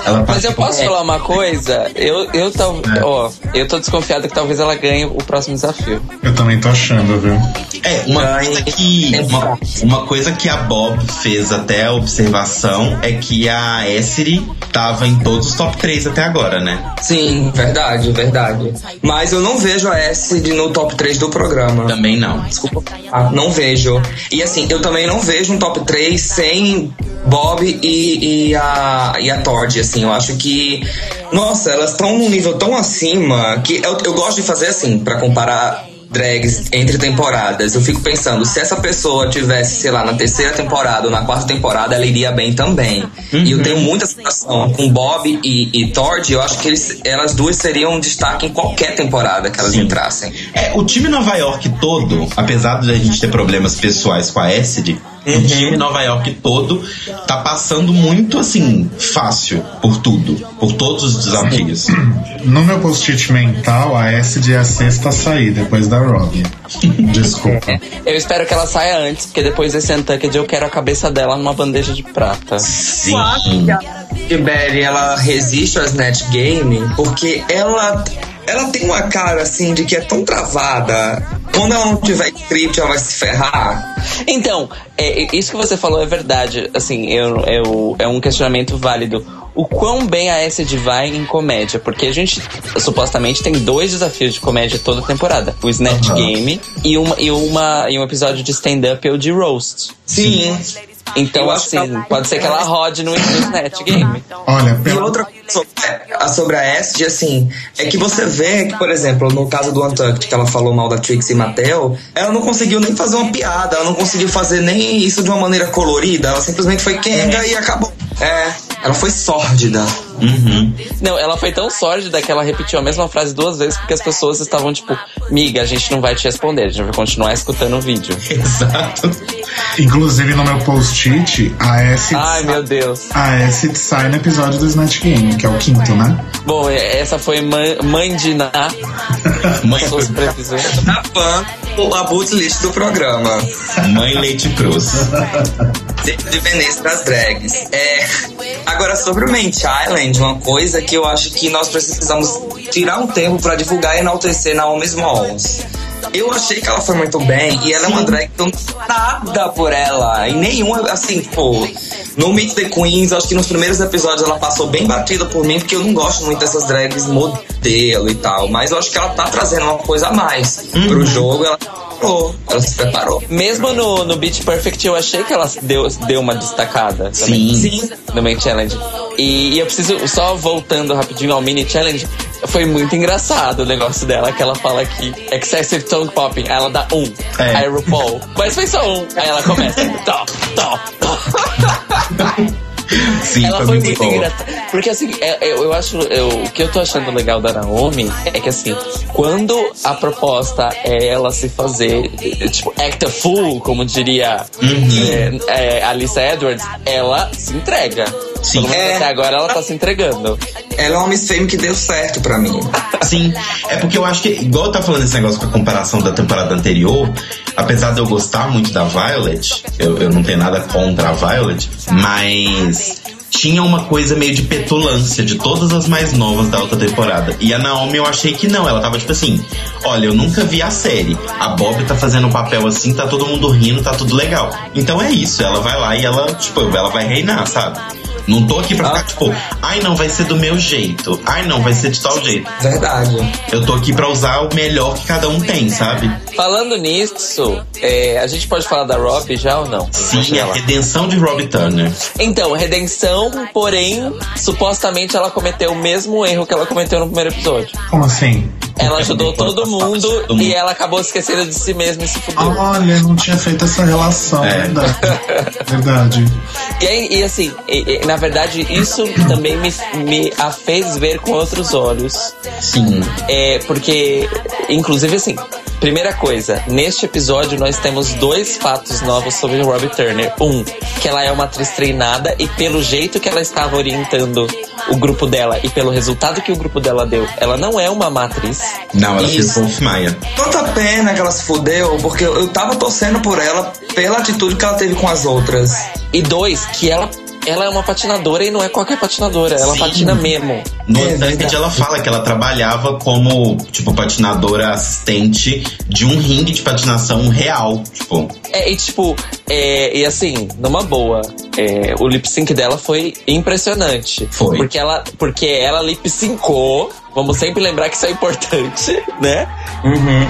Ela Mas eu posso falar uma coisa? Eu, eu, tal, É. ó, eu tô desconfiado que talvez ela ganhe o próximo desafio. Eu também tô achando, viu? É, uma coisa que uma, uma coisa que a Bob fez até a observação é que a Essiri tava em todos os top 3 até agora, né? Sim, verdade, verdade. Mas eu não vejo a de- no top 3 do programa. Também não. Desculpa, ah, não vejo. E assim, eu também não vejo um top 3 sem Bob e, e a, e a Tord, assim. Eu acho que, nossa, elas estão num nível tão acima que eu, eu gosto de fazer assim, pra comparar drags entre temporadas. Eu fico pensando, se essa pessoa tivesse, sei lá, na terceira temporada ou na quarta temporada, ela iria bem também. E eu tenho muita sensação com Bob e, e Tord, eu acho que eles, elas duas seriam um destaque em qualquer temporada que elas Sim. entrassem. É, o time Nova York todo, apesar de a gente ter problemas pessoais com a Essid, Uhum. o time Nova York todo tá passando muito assim, fácil por tudo, por todos os desafios. No meu post-it mental, a Acid é a sexta a sair, depois da Robbie. Desculpa. Eu espero que ela saia antes, porque depois desse Untucked eu quero a cabeça dela numa bandeja de prata. Sim. que Belly ela resiste ao Snatch Game porque ela ela tem uma cara assim de que é tão travada quando ela não tiver script, ela vai se ferrar. Então, é, isso que você falou é verdade. Assim, eu, eu, é um questionamento válido. O quão bem a Acid vai em comédia? Porque a gente supostamente tem dois desafios de comédia toda temporada: o Snatch Aham. Game e, uma, e, uma, e um episódio de stand-up ou de roast. Sim. Então, assim, pode ser que ela rode no, Snatch Game. Olha, E pela... outra coisa sobre, a- sobre a Acid, assim, é que você vê que, por exemplo, no caso do Untucked, que ela falou mal da Trixie Mattel, ela não conseguiu nem fazer uma piada, ela não conseguiu fazer nem isso de uma maneira colorida, ela simplesmente foi Kenga e acabou. É, ela foi sórdida. Uhum. Não, ela foi tão sórdida que ela repetiu a mesma frase duas vezes porque as pessoas estavam tipo, miga, a gente não vai te responder, a gente vai continuar escutando o vídeo. Exato. Inclusive no meu post-it, a Acid, Ai, meu Deus. a Acid sai no episódio do Snatch Game, que é o quinto, né? Bom, é- essa foi mãe, mãe de Ná, Mãe. Da fã, a boot list do programa. mãe Leite Cruz. De Veneza das drags. É, agora, sobre o Main Challenge, uma coisa que eu acho que nós precisamos tirar um tempo pra divulgar e enaltecer Naomi Smalls. Eu achei que ela foi muito bem e ela é uma drag que eu não tenho nada por ela. Em nenhum, assim, pô. No Meet the Queens, acho que nos primeiros episódios ela passou bem batida por mim, porque eu não gosto muito dessas drags modelo e tal. Mas eu acho que ela tá trazendo uma coisa a mais pro jogo. Ela preparou, ela se preparou. Mesmo no, no Beach Perfect, eu achei que ela deu, deu uma destacada. também. Sim. Sim. No Main Challenge. E, e eu preciso, só voltando rapidinho ao Mini Challenge, foi muito engraçado o negócio dela, que ela fala que excessive tongue popping, aí ela dá um. É. Aí RuPaul, mas foi só um. Aí ela começa, tó, tó, tó. Sim, Ela foi, foi muito muito engraçada. Porque assim, é- eu, eu acho. Eu, o que eu tô achando legal da Naomi é que assim, quando a proposta é ela se fazer, tipo, act a fool, como diria Uhum. é, é, Alice Edwards, ela se entrega. Sim. É. até agora ela tá se entregando. Ela é uma Miss Fame que deu certo pra mim. Sim, é porque eu acho que, igual eu tava falando esse negócio com a comparação da temporada anterior, apesar de eu gostar muito da Violet, eu, eu não tenho nada contra a Violet, mas tinha uma coisa meio de petulância de todas as mais novas da outra temporada. E a Naomi eu achei que não, ela tava tipo assim: olha, eu nunca vi a série. A Bob tá fazendo um papel assim, tá todo mundo rindo, tá tudo legal. Então é isso, ela vai lá e ela, tipo, ela vai reinar, sabe? Não tô aqui pra ficar tipo, ai não, vai ser do meu jeito. Ai não, vai ser de tal jeito. Verdade. Eu tô aqui pra usar o melhor que cada um tem, sabe? Falando nisso, é, a gente pode falar da Rob já ou não? Sim, a redenção de Robbie Turner. Então, redenção, porém, supostamente ela cometeu o mesmo erro que ela cometeu no primeiro episódio. Como assim? Ela ajudou todo mundo Todo mundo. e ela acabou esquecendo de si mesma e se fudeu. Olha, não tinha feito essa relação, É. verdade. Verdade. E, aí, e assim, e- e, na verdade, isso também me, me a fez ver com outros olhos. Sim. É, porque, inclusive, assim, primeira coisa, neste episódio nós temos dois fatos novos sobre Robbie Turner. Um, que ela é uma atriz treinada e pelo jeito que ela estava orientando o grupo dela e pelo resultado que o grupo dela deu, ela não é uma má atriz. Não, ela fez. Wolf Maia. Tanta pena que ela se fudeu, porque eu eu tava torcendo por ela pela atitude que ela teve com as outras. E dois, que ela, ela é uma patinadora e não é qualquer patinadora, ela Sim. patina mesmo. No É Untucked ela fala que ela trabalhava como, tipo, patinadora assistente de um ringue de patinação real. Tipo, É, e tipo, é, e assim, numa boa, é, o lip sync dela foi impressionante. Foi. Porque ela, porque ela lip syncou, vamos sempre lembrar que isso é importante, né?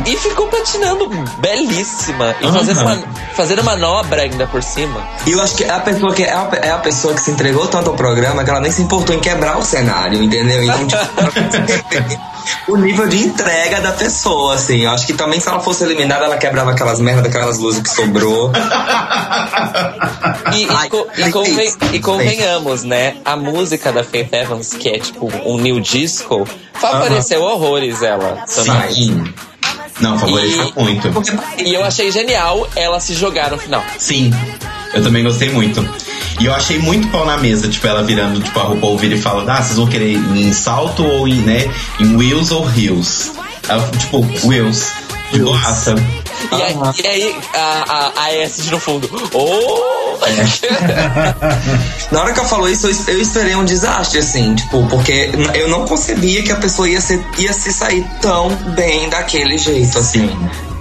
E ficou patinando belíssima. E Aham. fazendo, uma, fazendo manobra ainda por cima. E eu acho que é a pessoa que é a, é a pessoa que se entregou tanto ao programa que ela nem se importou em quebrar o cenário, entendeu? Então, tipo, o nível de entrega da pessoa, assim. Eu acho que também se ela fosse eliminada, ela quebrava aquelas merda daquelas luzes que sobrou. E, e Ai, co- e conven- e convenhamos, né? A música da Faith Evans, que é tipo um new disco, favoreceu horrores ela também. sim. Não, favoreceu muito. E eu achei genial ela se jogar no final. Sim, eu também gostei muito. E eu achei muito pau na mesa, tipo, ela virando, tipo, a RuPaul vira e fala, ah, vocês vão querer em salto ou em, né, em wheels ou heels? Ela, tipo, wheels. De boaça. E aí, e aí a, a, a S no fundo. Oh! Na hora que ela falou isso, eu eu esperei um desastre, assim, tipo, porque eu não concebia que a pessoa ia, ser, ia se sair tão bem daquele jeito, assim.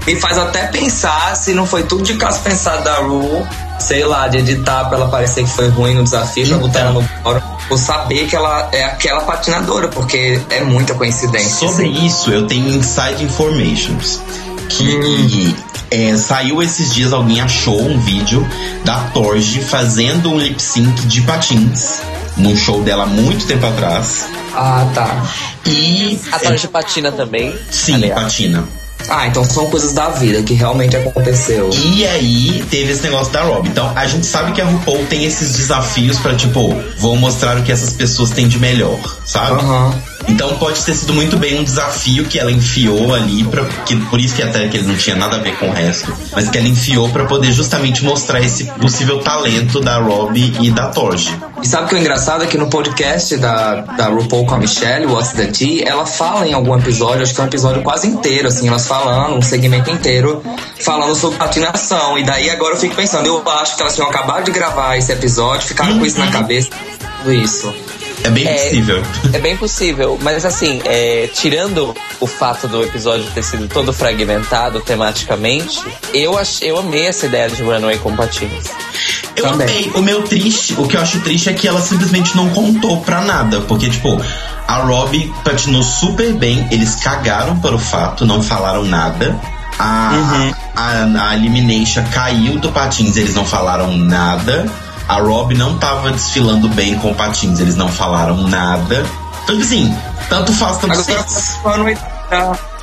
Me faz até pensar se não foi tudo de caso pensado da Ru, sei lá, de editar pra ela parecer que foi ruim no desafio, pra botar ela no fórum, por saber que ela é aquela patinadora, porque é muita coincidência. Sobre isso, eu tenho inside informations. Que é, saiu esses dias, alguém achou um vídeo da Torge fazendo um lip sync de patins num show dela muito tempo atrás. Ah, tá. E. A Torge patina também. Sim, aliás. patina. Ah, então são coisas da vida que realmente aconteceu. E aí teve esse negócio da Rob. Então a gente sabe que a RuPaul tem esses desafios pra tipo, vou mostrar o que essas pessoas têm de melhor, sabe? Aham. Então pode ter sido muito bem um desafio que ela enfiou ali para que por isso que até que ele não tinha nada a ver com o resto, mas que ela enfiou pra poder justamente mostrar esse possível talento da Rob e da Torge. E sabe o que é engraçado? É que no podcast da, da RuPaul com a Michelle, What's the Tea, ela fala em algum episódio, acho que é um episódio quase inteiro, assim, elas falando, um segmento inteiro, falando sobre patinação. E daí agora eu fico pensando, eu acho que elas tinham acabado de gravar esse episódio, ficaram com isso na cabeça, tudo isso. É bem É. possível. É bem possível, mas assim, é, tirando o fato do episódio ter sido todo fragmentado tematicamente, eu, ach, eu amei essa ideia de Runaway com patins. Eu Também. amei. O meu triste, o que eu acho triste é que ela simplesmente não contou pra nada. Porque, tipo, a Rob patinou super bem, eles cagaram para o fato, não falaram nada. A, a, a Elimination caiu do patins, eles não falaram nada. A Rob não tava desfilando bem com patins, eles não falaram nada. Então, tipo assim, tanto faz, tanto Agora, fez.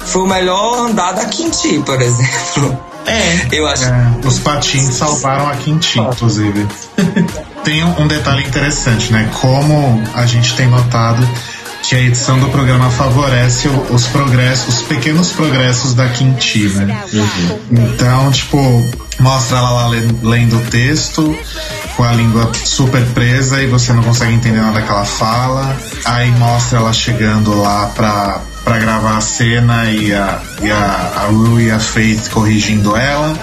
foi o melhor andar da Quinti, por exemplo. É. Eu acho. É, os patins salvaram a Quinti, inclusive. tem um, um detalhe interessante, né? Como a gente tem notado que a edição do programa favorece os progressos, os pequenos progressos da Quinti, né? Então, tipo, mostra ela lá le- lendo o texto com a língua super presa e você não consegue entender nada que ela fala. Aí mostra ela chegando lá pra, pra gravar a cena e a, e a, a Rue e a Faith corrigindo ela.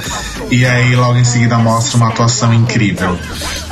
E aí logo em seguida mostra uma atuação incrível.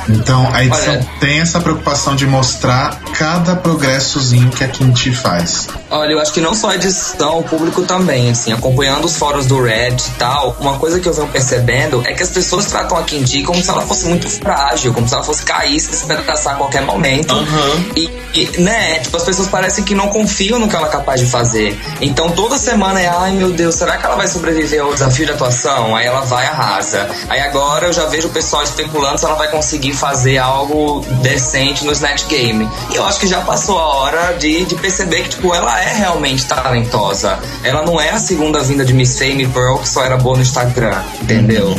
Então a edição Olha. tem essa preocupação de mostrar cada progressozinho que a Quinti faz. Olha, eu acho que não só a edição, o público também, assim, acompanhando os fóruns do Red e tal, uma coisa que eu venho percebendo é que as pessoas tratam a Quinti como se ela fosse muito frágil, como se ela fosse cair, se despedaçar a qualquer momento. Aham. E, e, né, tipo, as pessoas parecem que não confiam no que ela é capaz de fazer. Então toda semana é, ai meu Deus, será que ela vai sobreviver ao desafio de atuação? Aí ela vai e arrasa. Aí agora eu já vejo o pessoal especulando se ela vai conseguir fazer algo decente no Snatch Game. E eu acho que já passou a hora de, de perceber que, tipo, ela é realmente talentosa. Ela não é a segunda vinda de Miss Fame Pearl que só era boa no Instagram, entendeu?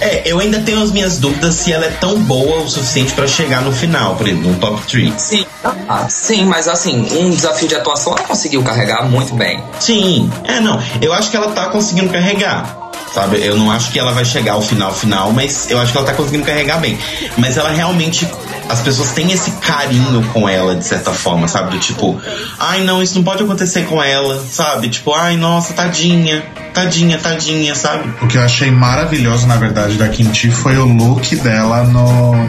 É, eu ainda tenho as minhas dúvidas se ela é tão boa o suficiente pra chegar no final, por exemplo, no top 3. Sim, ah, sim, mas assim, um desafio de atuação ela conseguiu carregar muito bem. Sim, é não. Eu acho que ela tá conseguindo carregar. Sabe, eu não acho que ela vai chegar ao final final, mas eu acho que ela tá conseguindo carregar bem. Mas ela realmente. As pessoas têm esse carinho com ela, de certa forma, sabe? Do tipo, ai não, isso não pode acontecer com ela, sabe? Tipo, ai nossa, tadinha, tadinha, tadinha, sabe? O que eu achei maravilhoso, na verdade, da Quinti foi o look dela no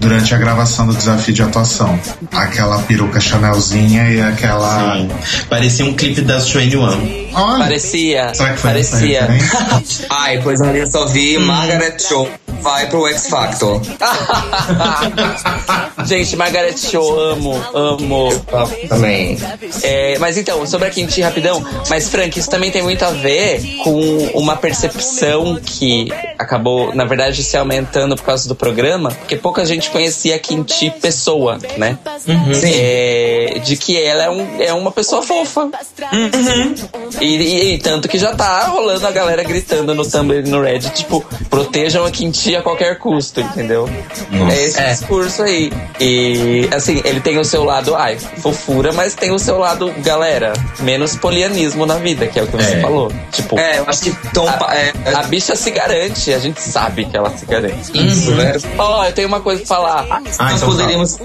durante a gravação do desafio de atuação. Aquela peruca Chanelzinha e aquela. Sim. Parecia um clipe das 21. Olha, Parecia, será que foi parecia. Ai, pois ali eu só vi Margaret Cho vai pro X Factor. Gente, Margaret Show, amo, amo. Também. É, mas então, sobre a Quinti rapidão, mas Frank, isso também tem muito a ver com uma percepção que acabou, na verdade, se aumentando por causa do programa, porque pouca gente conhecia a Quinti pessoa, né? Sim. É, de que ela é, um- é uma pessoa fofa. E, e- e tanto que já tá rolando a galera gritando no Tumblr e no Reddit, tipo, protejam a Quinti a qualquer custo, entendeu? Nossa. É esse É. discurso aí. E, assim, ele tem o seu lado, ai, fofura, mas tem o seu lado, galera, menos polianismo na vida, que é o que você É. falou. Tipo, É, eu acho que Tom. a, É, é a bicha se garante, a gente sabe que ela se garante. isso, né? Ó, eu tenho uma coisa pra falar. Ah, Nós então poderíamos.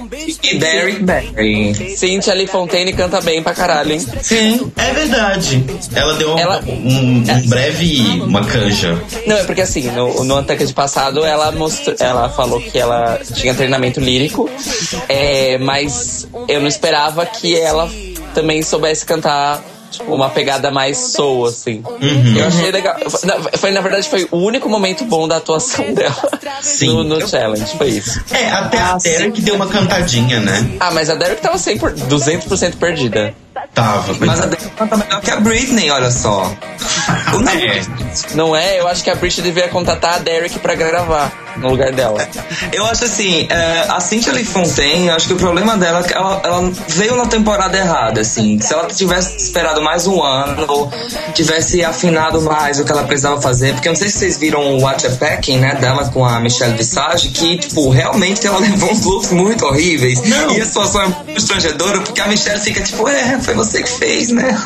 E Derek Barry. Cynthia Lee Fontaine canta bem pra caralho, hein? Sim, é verdade. Ela deu um- Ela- um, um breve. uma canja. Não, é porque assim, no, no Untucked passado ela mostrou, ela falou que ela tinha treinamento lírico, é, mas eu não esperava que ela também soubesse cantar tipo, uma pegada mais soul, assim. Uhum. Eu achei legal. Foi, na- verdade, foi o único momento bom da atuação dela Sim. no, no challenge. Foi isso. É, até a Ah, Derek deu uma cantadinha, né? Ah, mas a Derek tava 100 por, 200% perdida. Tava. Mas a Derek canta melhor que a Britney, olha só. É. Não é? Eu acho que a Britney devia contatar a Derek pra gravar no lugar dela. Eu acho assim, é, a Cynthia Lee Fontaine, eu acho que o problema dela é que ela, ela veio na temporada errada, assim. Se ela tivesse esperado mais um ano, ou tivesse afinado mais o que ela precisava fazer, porque eu não sei se vocês viram o Watch a Packing, né, dela com a Michelle Visage, que, tipo, realmente ela levou uns looks muito horríveis. E a situação é muito constrangedora, porque a Michelle fica, tipo, é, foi você que fez, né?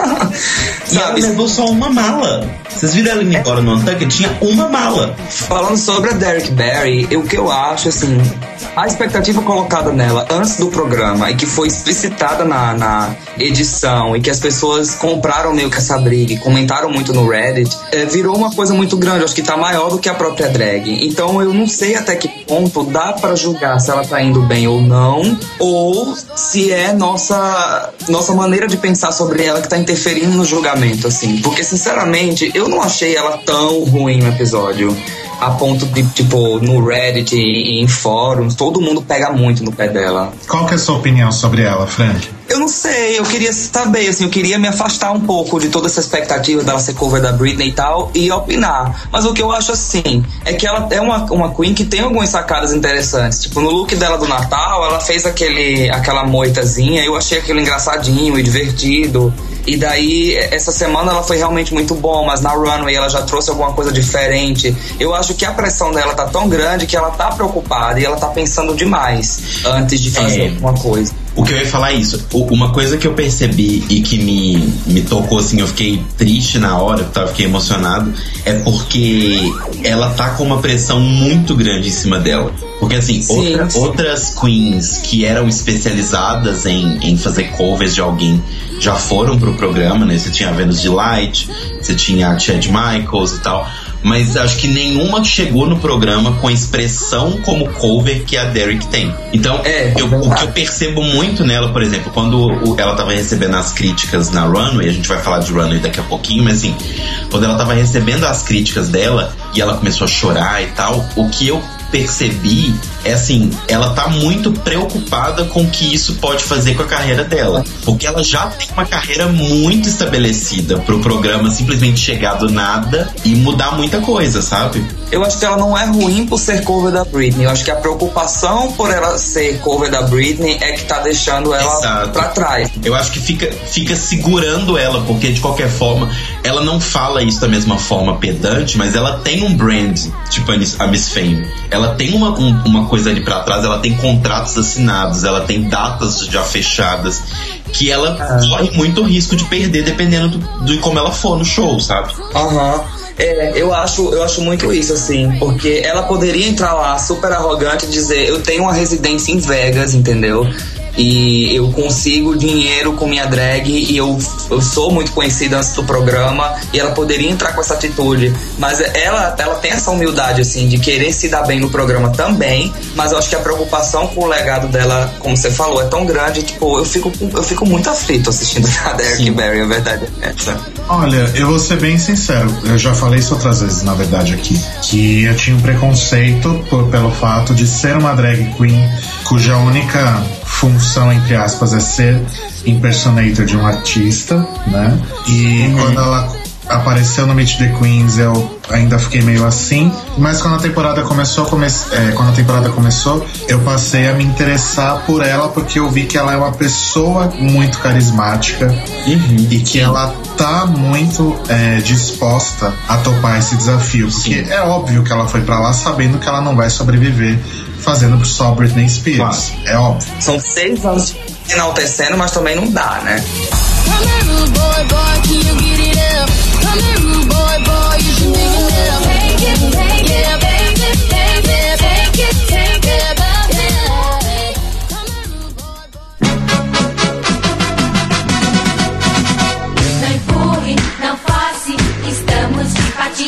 E ela Sabe? levou só uma mala. Vocês viram ela indo embora no Untucked? Tinha uma mala. Falando sobre a Derek Barry, o que eu acho, assim, a expectativa colocada nela antes do programa e que foi explicitada na, na edição e que as pessoas compraram meio que essa briga e comentaram muito no Reddit, é, virou uma coisa muito grande. Acho que tá maior do que a própria drag. Então eu não sei até que ponto dá pra julgar se ela tá indo bem ou não, ou se é nossa, nossa maneira de pensar sobre ela que tá interferindo no julgamento, assim. Porque, sinceramente, eu não achei ela tão ruim no episódio. A ponto de, tipo, no Reddit e em fóruns, todo mundo pega muito no pé dela. Qual que é a sua opinião sobre ela, Frank? Eu não sei, eu queria saber, assim, eu queria me afastar um pouco de toda essa expectativa dela ser cover da Britney e tal e opinar. Mas o que eu acho assim é que ela é uma, uma Queen que tem algumas sacadas interessantes. Tipo, no look dela do Natal, ela fez aquele, aquela moitazinha, eu achei aquilo engraçadinho e divertido. E daí, essa semana ela foi realmente muito bom, mas na runway ela já trouxe alguma coisa diferente. Eu acho que a pressão dela tá tão grande que ela tá preocupada e ela tá pensando demais antes de fazer É. alguma coisa. O que eu ia falar é isso. Uma coisa que eu percebi e que me, me tocou assim, eu fiquei triste na hora, eu tava, fiquei emocionado, é porque ela tá com uma pressão muito grande em cima dela. Porque assim, Sim, outra- sim. outras queens que eram especializadas em, em fazer covers de alguém já foram pro programa, né? Você tinha a Venus de Light, você tinha a Chad Michaels e tal. Mas acho que nenhuma chegou no programa com a expressão como cover que a Derek tem. Então, É, eu- o que eu percebo muito nela, por exemplo, quando o- ela tava recebendo as críticas na Runway, a gente vai falar de Runway daqui a pouquinho, mas assim, quando ela tava recebendo as críticas dela e ela começou a chorar e tal, o que eu percebi é assim, ela tá muito preocupada com o que isso pode fazer com a carreira dela. Porque ela já tem uma carreira muito estabelecida pro programa simplesmente chegar do nada e mudar muita coisa, sabe? Eu acho que ela não é ruim por ser cover da Britney. Eu acho que a preocupação por ela ser cover da Britney é que tá deixando ela Exato. pra trás. Eu acho que fica, fica segurando ela, porque de qualquer forma, ela não fala isso da mesma forma pedante, mas ela tem um brand, tipo a Miss- Fame. Ela tem uma, um- uma coisa ali pra trás, ela tem contratos assinados, ela tem datas já fechadas, que ela corre muito risco de perder dependendo do, de como ela for no show, sabe? Aham. É, eu acho, eu acho muito isso, assim, porque ela poderia entrar lá super arrogante e dizer, eu tenho uma residência em Vegas, entendeu? E eu consigo dinheiro com minha drag e eu, eu sou muito conhecida antes do programa e ela poderia entrar com essa atitude. Mas ela, ela tem essa humildade, assim, de querer se dar bem no programa também, mas eu acho que a preocupação com o legado dela, como você falou, é tão grande, tipo, eu fico, com- eu fico muito aflito assistindo a Derek Sim. Barry, a verdade é essa. Olha, eu vou ser bem sincero, eu já falei isso outras vezes, na verdade, aqui, que eu tinha um preconceito por- pelo fato de ser uma drag queen cuja única função, entre aspas, é ser impersonator de um artista, né? E quando ela apareceu no Meet the Queens, eu ainda fiquei meio assim. Mas quando a temporada começou, come é, quando a temporada começou, eu passei a me interessar por ela porque eu vi que ela é uma pessoa muito carismática e que ela tá muito é, disposta a topar esse desafio. Porque é óbvio que ela foi pra lá sabendo que ela não vai sobreviver fazendo só Britney Spears. É óbvio. São seis anos enaltecendo, mas também não dá, né? Se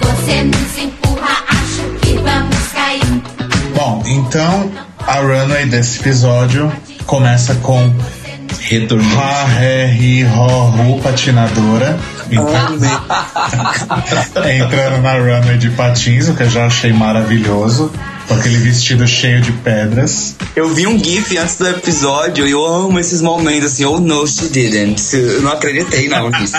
você nos empurra, acho que vamos cair. Bom, então a runway desse episódio começa com Retornou. Ha, ré, ri, ro, ru, patinadora. Entrando, entrando na runway de patins, o que eu já achei maravilhoso. Com aquele vestido cheio de pedras. Eu vi um GIF antes do episódio e eu amo esses momentos assim, oh no, she didn't. Eu não acreditei não nisso.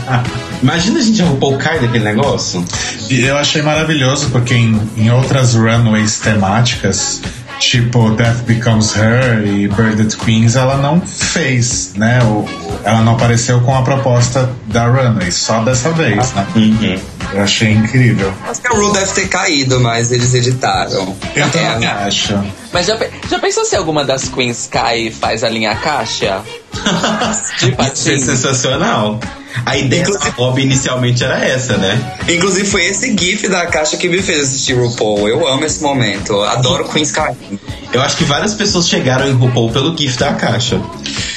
Imagina a gente a RuPaul cai daquele negócio. Eu achei maravilhoso porque em, em outras runways temáticas, tipo Death Becomes Her e Birded Queens, ela não fez, né? O, ela não apareceu com a proposta da runway, só dessa vez, né? Uhum. Eu achei incrível. Acho que a Ru deve ter caído, mas eles editaram. Eu É, também acho. Mas já, já pensou se alguma das queens cai e faz a linha caixa? De Isso é patins? sensacional. A ideia da Bob inicialmente era essa, né? Inclusive foi esse GIF da caixa que me fez assistir RuPaul. Eu amo esse momento. Adoro Queens caindo. Eu acho que várias pessoas chegaram em RuPaul pelo GIF da caixa.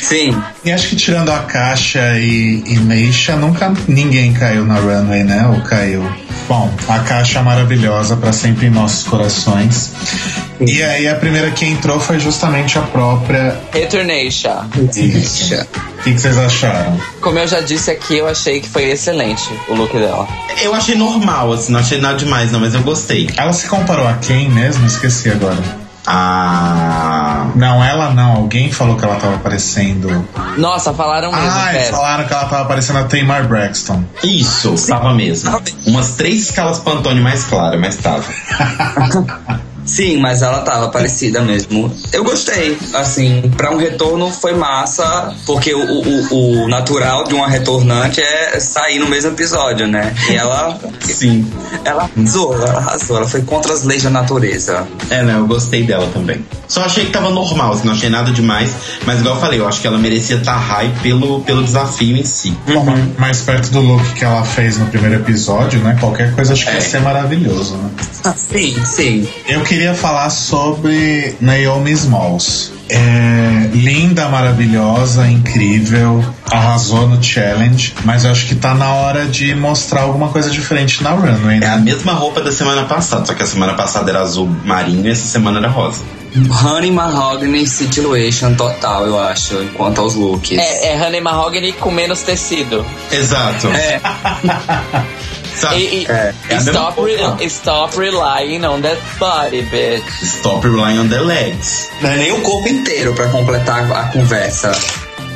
Sim. E acho que tirando a Caixa e, e Neisha, nunca ninguém caiu na runway, né? Ou caiu. Bom, a Caixa maravilhosa para sempre em nossos corações. E aí a primeira que entrou foi justamente a própria. Returnation. O que, que vocês acharam? Como eu já disse aqui, eu achei que foi excelente o look dela. Eu achei normal, assim, não achei nada demais, não, mas eu gostei. Ela se comparou a quem mesmo? Esqueci agora. Ah. Não, ela não. Alguém falou que ela tava parecendo. Nossa, falaram mesmo, Ah, falaram que ela tava parecendo a Tamar Braxton. Isso, tava mesmo. Umas três escalas Pantone mais clara, mas tava. Sim, mas ela tava parecida mesmo. Eu gostei. Assim, pra um retorno foi massa, porque o, o, o natural de uma retornante é sair no mesmo episódio, né? E ela. Sim. Ela arrasou, ela arrasou. Ela foi contra as leis da natureza. É, né? Eu gostei dela também. Só achei que tava normal, assim, não achei nada demais. Mas igual eu falei, eu acho que ela merecia estar high pelo, pelo desafio em si. Bom, mais perto do look que ela fez no primeiro episódio, né? Qualquer coisa acho que É. ia ser maravilhoso, né? Sim, sim. Eu queria falar sobre Naomi Smalls. É linda, maravilhosa, incrível, arrasou no challenge, mas eu acho que tá na hora de mostrar alguma coisa diferente na runway, É a né? mesma roupa da semana passada, só que a semana passada era azul marinho e essa semana era rosa. Honey Mahogany Situation total, eu acho, enquanto aos looks. É, é Honey Mahogany com menos tecido. Exato. É, Sabe? E, e- é mesma stop, re- stop relying on that body, bitch. Stop relying on the legs. não é nem o corpo inteiro pra completar a conversa.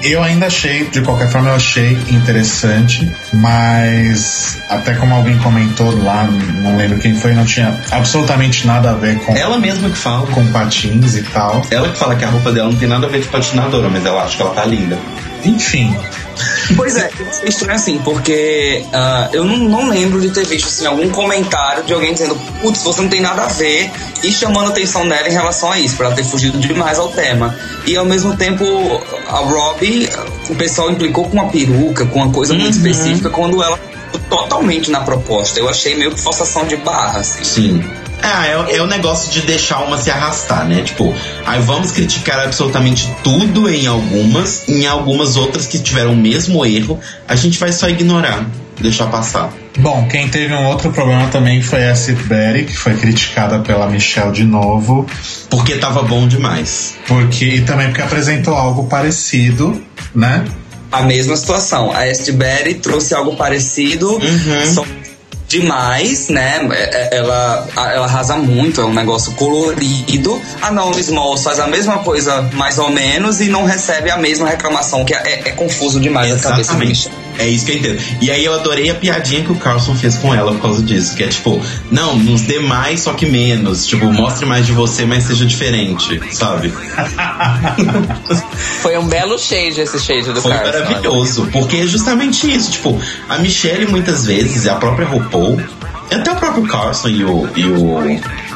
Eu ainda achei, de qualquer forma, eu achei interessante, mas até como alguém comentou lá, não lembro quem foi, não tinha absolutamente nada a ver com, Ela mesma que fala. com patins e tal. Ela que fala que a roupa dela não tem nada a ver de patinadora, mas ela acha que ela tá linda. Enfim, Pois é, é estranho assim, porque ah, eu não, não lembro de ter visto assim, algum comentário de alguém dizendo, putz, você não tem nada a ver, e chamando a atenção dela em relação a isso, pra ela ter fugido demais ao tema. E ao mesmo tempo, a Robbie, o pessoal implicou com uma peruca, com uma coisa muito específica, quando ela totalmente na proposta. Eu achei meio que forçação de barra, assim. Sim. Ah, é, o- é o negócio de deixar uma se arrastar, né? Tipo, aí vamos criticar absolutamente tudo em algumas, em algumas outras que tiveram o mesmo erro, a gente vai só ignorar, deixar passar. Bom, quem teve um outro problema também foi a Sid Betty, que foi criticada pela Michelle de novo, Porque tava bom demais. porque e também porque apresentou algo parecido, né? a mesma situação. A Esther Betty trouxe algo parecido, Uhum. só demais, né? É- é- Ela, ela arrasa muito, é um negócio colorido. A Naomi Smalls faz a mesma coisa, mais ou menos, e não recebe a mesma reclamação, que é, é- é confuso demais a cabeça Exatamente. É isso que eu entendo. E aí eu adorei a piadinha que o Carlson fez com ela por causa disso. Que é tipo, não, nos dê mais, só que menos. Tipo, mostre mais de você, mas seja diferente, sabe? Foi um belo shade esse shade do Foi Carson. maravilhoso. Porque é justamente isso. Tipo, a Michelle muitas vezes, a própria RuPaul, até o próprio Carlson e o. E o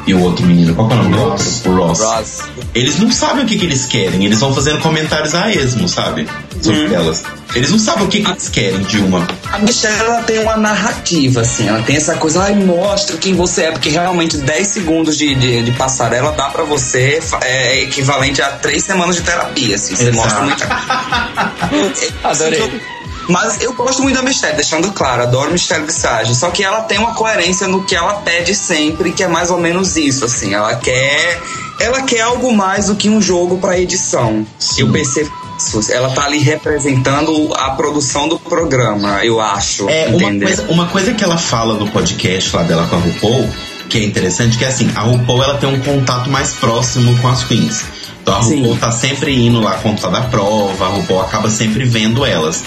e o outro menino, qual que é o nome do outro? O Ross. Ross. Eles não sabem o que, que eles querem, eles vão fazendo comentários a esmo, sabe? Sobre elas. Eles não sabem o que, que eles querem de uma. A Michelle ela tem uma narrativa, assim, ela tem essa coisa, ai, mostra quem você é, porque realmente 10 segundos de, de, de passarela dá pra você, fa- é equivalente a 3 semanas de terapia, assim, você Exato. mostra muita Adorei. Mas eu gosto muito da Michelle, deixando claro, adoro Michelle Visage. Só que ela tem uma coerência no que ela pede sempre, que é mais ou menos isso, assim. Ela quer, ela quer algo mais do que um jogo pra edição. Sim. Eu percebo isso. Ela tá ali representando a produção do programa, eu acho. É, uma entendeu? coisa, uma coisa que ela fala no podcast lá dela com a RuPaul, que é interessante, que é assim, a RuPaul ela tem um contato mais próximo com as queens. Então a Sim. RuPaul tá sempre indo lá contar da prova, a RuPaul acaba sempre vendo elas.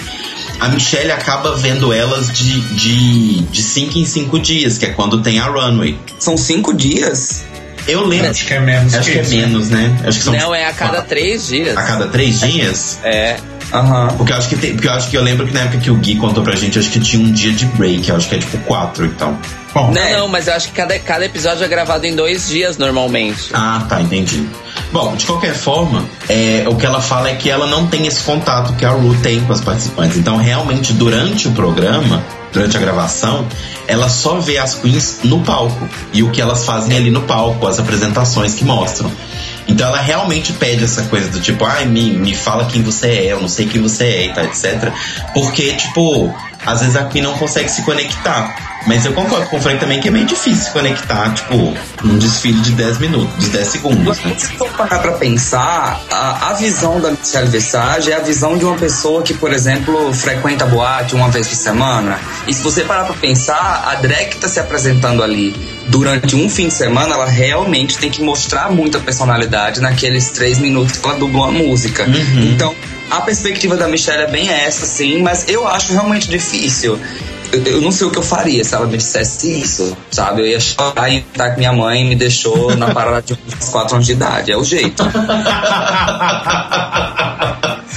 A Michelle acaba vendo elas de, de, de cinco em cinco dias, que é quando tem a runway. São cinco dias? Eu lembro. Acho que é menos Acho que é isso, né? menos, né? Acho que são Não, é a cada três dias. a cada três dias. É. Aham. Porque eu acho que tem, porque eu acho que eu lembro que na época que o Gui contou pra gente, eu acho que tinha um dia de break, eu acho que é tipo quatro, então. Bom, Não, É. não, mas eu acho que cada, cada episódio é gravado em dois dias normalmente. Ah, tá, entendi. Bom, de qualquer forma, é, o que ela fala é que ela não tem esse contato que a Ru tem com as participantes. Então, realmente, durante o programa, durante a gravação, ela só vê as queens no palco. E o que elas fazem ali no palco, as apresentações que mostram. Então ela realmente pede essa coisa do tipo, ai, me, me fala quem você é, eu não sei quem você é e tal, etc. Porque, tipo, às vezes a Queen não consegue se conectar. Mas eu concordo com o Frank também que é meio difícil conectar, tipo, num desfile de 10 minutos, de 10 segundos, né? Se for parar pra pensar, a, a visão da Michelle Visage é a visão de uma pessoa que, por exemplo, frequenta boate uma vez por semana. E se você parar pra pensar, a drag que tá se apresentando ali durante um fim de semana, ela realmente tem que mostrar muita personalidade naqueles três minutos que ela dubla uma música. Uhum. Então, a perspectiva da Michelle é bem essa, sim, mas eu acho realmente difícil. Eu, eu não sei o que eu faria se ela me dissesse isso, sabe? Eu ia chorar e estar que minha mãe me deixou na parada de uns 4 anos de idade. É o jeito.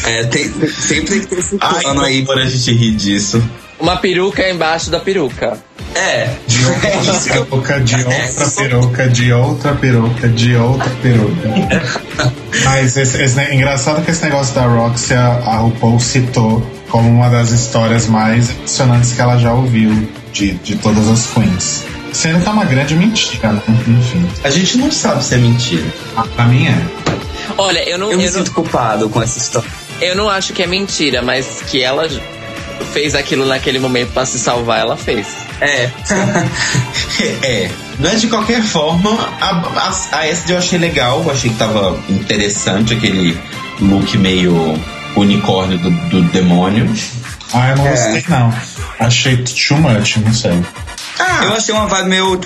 É, tem, sempre tem que ter esse plano aí. por a gente rir disso. Uma peruca embaixo da peruca. É. de outra É peruca, de outra peruca, de outra peruca, de outra peruca. Mas esse, esse, é engraçado que esse negócio da Roxy, a, a RuPaul citou como uma das histórias mais emocionantes que ela já ouviu de, de todas as queens. Sendo que é uma grande mentira, né? Enfim, A gente não sabe se é mentira. a- pra mim é. Olha, eu não, Eu me eu, não, sinto culpado com essa história. eu não acho que é mentira, mas que ela fez aquilo naquele momento pra se salvar, ela fez. É. é. Mas de qualquer forma, a, a, a SD eu achei legal, eu achei que tava interessante aquele look meio unicórnio do, do demônio. Ah, eu não É. gostei não. Achei too much, não sei. Ah, Eu achei uma vibe meio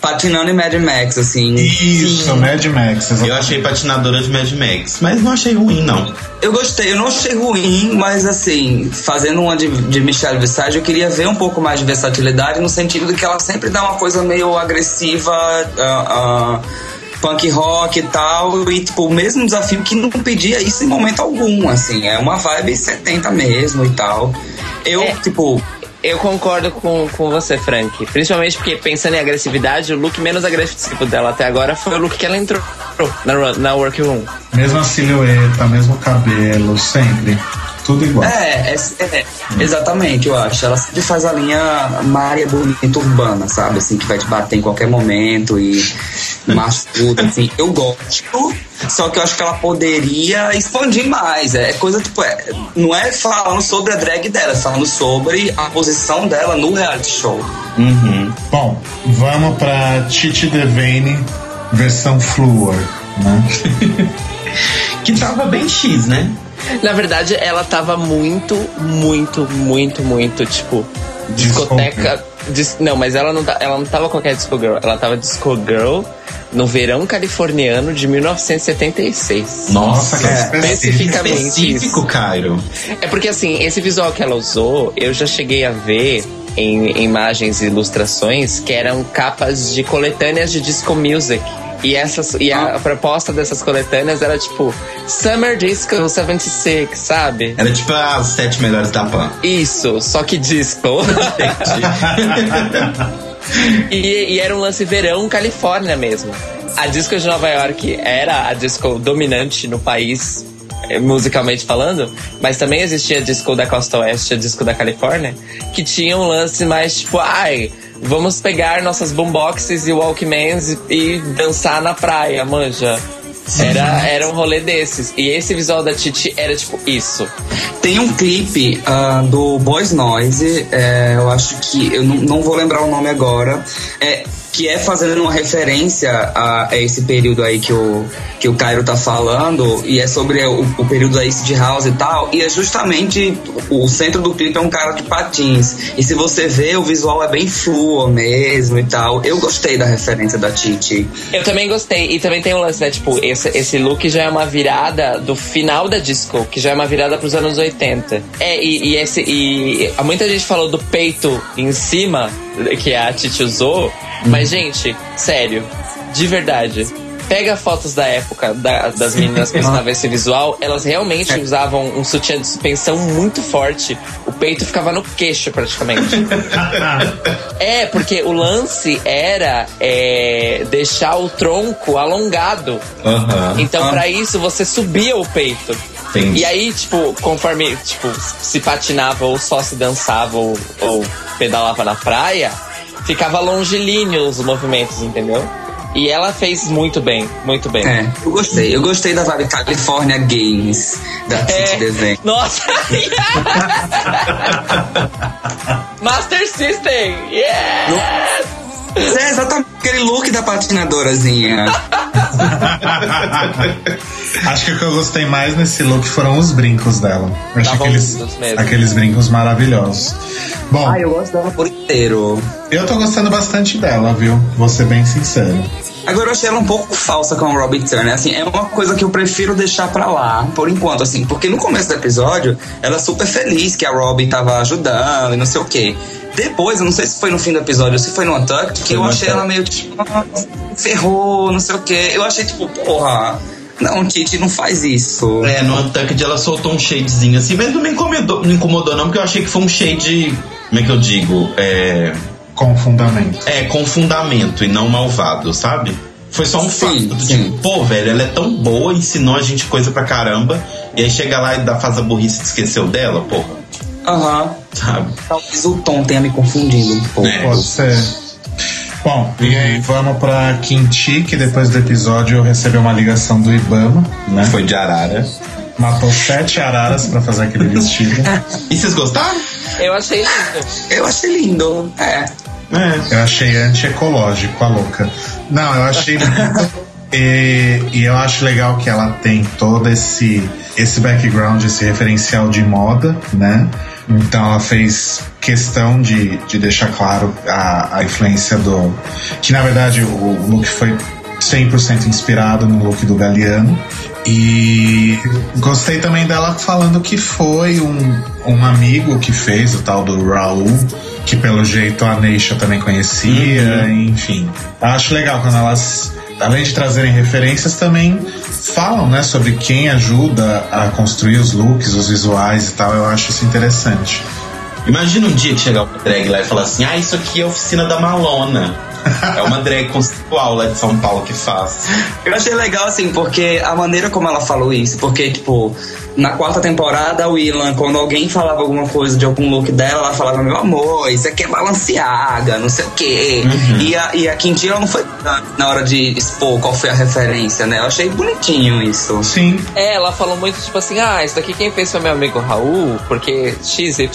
patinando em Mad Max, assim. Isso, Mad Max. eu exatamente. achei patinadora de Mad Max, mas não achei ruim, não. Eu gostei, eu não achei ruim, mas assim, fazendo uma de, de Michelle Visage, eu queria ver um pouco mais de versatilidade no sentido de que ela sempre dá uma coisa meio agressiva, ah, ah, punk rock e tal, e tipo, o mesmo desafio que não pedia isso em momento algum, assim, é uma vibe 70 mesmo e tal. Eu, É. tipo, Eu concordo com, com você, Frank. Principalmente porque, pensando em agressividade, o look menos agressivo dela até agora foi o look que ela entrou na, na workroom. Mesma silhueta, mesmo cabelo, sempre. Tudo igual. É, é, é, exatamente, eu acho. Ela sempre faz a linha Maria bonita urbana, sabe? Assim, que vai te bater em qualquer momento e macho tudo, assim. Eu gosto, só que eu acho que ela poderia expandir mais. É coisa, tipo, é, não é falando sobre a drag dela, é falando sobre a posição dela no reality show. Uhum. Bom, vamos pra Titi Devane, versão Fluor, né? Que tava bem X, né? Na verdade, ela tava muito, muito, muito, muito, tipo, discoteca. dis- não, mas ela não, ela não tava qualquer disco girl. Ela tava disco girl no verão californiano de 1976. Nossa, que É, especificamente. Específico, Cairo. É porque assim, esse visual que ela usou, eu já cheguei a ver em imagens e ilustrações que eram capas de coletâneas de disco music. E, essas, e a, proposta dessas coletâneas era tipo Summer Disco 76, sabe? Era tipo as sete melhores da Pan. Isso, só que disco. e, e era um lance verão Califórnia mesmo. A disco de Nova York era a disco dominante no país, musicalmente falando, mas também existia disco da Costa Oeste, disco da Califórnia, que tinha um lance mais tipo, ai, vamos pegar nossas boomboxes e walkmans e, dançar na praia, manja. Era, era um rolê desses. E esse visual da Titi era tipo isso. Tem um clipe ah, do Boys Noise, é, eu acho que. Eu não, não vou lembrar o nome agora. É, que é fazendo uma referência a, a esse período aí que o, que o Cairo tá falando, e é sobre o, o período da East House e tal, e é justamente o centro do clipe é um cara de patins. E se você vê, o visual é bem fluo mesmo e tal. Eu gostei da referência da Titi. Eu também gostei. E também tem um lance, né? Tipo, esse, esse look já é uma virada do final da disco, que já é uma virada pros anos 80. É, e, e esse. E muita gente falou do peito em cima, que a Titi usou. Mas, gente, sério, de verdade. Pega fotos da época da- das meninas que usavam esse visual, elas realmente usavam um sutiã de suspensão muito forte. O peito ficava no queixo, praticamente. É, porque o lance era é, deixar o tronco alongado. Então, pra isso, você subia o peito. Entendi. E aí, tipo, conforme tipo, se patinava ou só se dançava ou, ou pedalava na praia, ficava longilíneo os movimentos, entendeu? E ela fez muito bem, muito bem. É, eu gostei. Eu gostei da vibe California Games da Titi É. Desenho. Nossa! Master System! Yeah! Mas é exatamente aquele look da patinadorazinha. Acho que o que eu gostei mais nesse look foram os brincos dela. Eu achei Estavam aqueles, aqueles brincos maravilhosos. Bom, Ai, eu gosto dela por inteiro. eu tô gostando bastante dela, viu? Vou ser bem sincero. Agora eu achei ela um pouco falsa com a Robin Turner. Assim, é uma coisa que eu prefiro deixar pra lá, por enquanto, assim, porque no começo do episódio ela é super feliz que a Robin tava ajudando e não sei o quê. Depois, eu não sei se foi no fim do episódio ou se foi no Untucked, que Foi eu achei ela meio tipo, ah, ferrou, não sei o quê. Eu achei tipo, porra, não, Titi, não faz isso. É, no Untucked ela soltou um shadezinho assim, mas não me incomodou, me incomodou não, porque eu achei que foi um shade, como é que eu digo? É, Com fundamento. é com fundamento e não malvado, sabe? Foi só um Sim, fato. do sim. Tipo, pô, velho, ela é tão boa, ensinou a gente coisa pra caramba, e aí chega lá e dá, faz a burrice e esqueceu dela, porra, Aham. sabe? Talvez o tom tenha me confundido um pouco. É. Pode ser. Bom, e aí vamos pra Quinti, que depois do episódio recebeu uma ligação do Ibama, né? Foi de arara. Matou sete araras pra fazer aquele vestido. E vocês gostaram? Eu achei lindo. Eu achei lindo. É. É. Eu achei anti-ecológico, a louca. Não, eu achei lindo. E, e eu acho legal que ela tem todo esse, esse background, esse referencial de moda, né? Então ela fez questão de, de deixar claro a, a influência do. Que na verdade o, o look foi 100% inspirado no look do Galeano. E gostei também dela falando que foi um, um amigo que fez, o tal do Raul, que pelo jeito a Neisha também conhecia, enfim. Eu acho legal quando elas, além de trazerem referências, também falam né, sobre quem ajuda a construir os looks, os visuais e tal. Eu acho isso interessante. Imagina um dia que chegar uma drag lá e falar assim: ah, isso aqui é a oficina da Malona. É uma drag conceitual lá de São Paulo que faz. Eu achei legal, assim, porque a maneira como ela falou isso, porque, tipo, na quarta temporada, o Ilan, quando alguém falava alguma coisa de algum look dela, ela falava, meu amor, isso aqui é Balenciaga, não sei o quê. E a, e a Quintina ela não foi na, na hora de expor qual foi a referência, né? Eu achei bonitinho isso. Sim, É, ela falou muito tipo assim: ah, isso daqui quem fez foi meu amigo Raul, porque XYZ.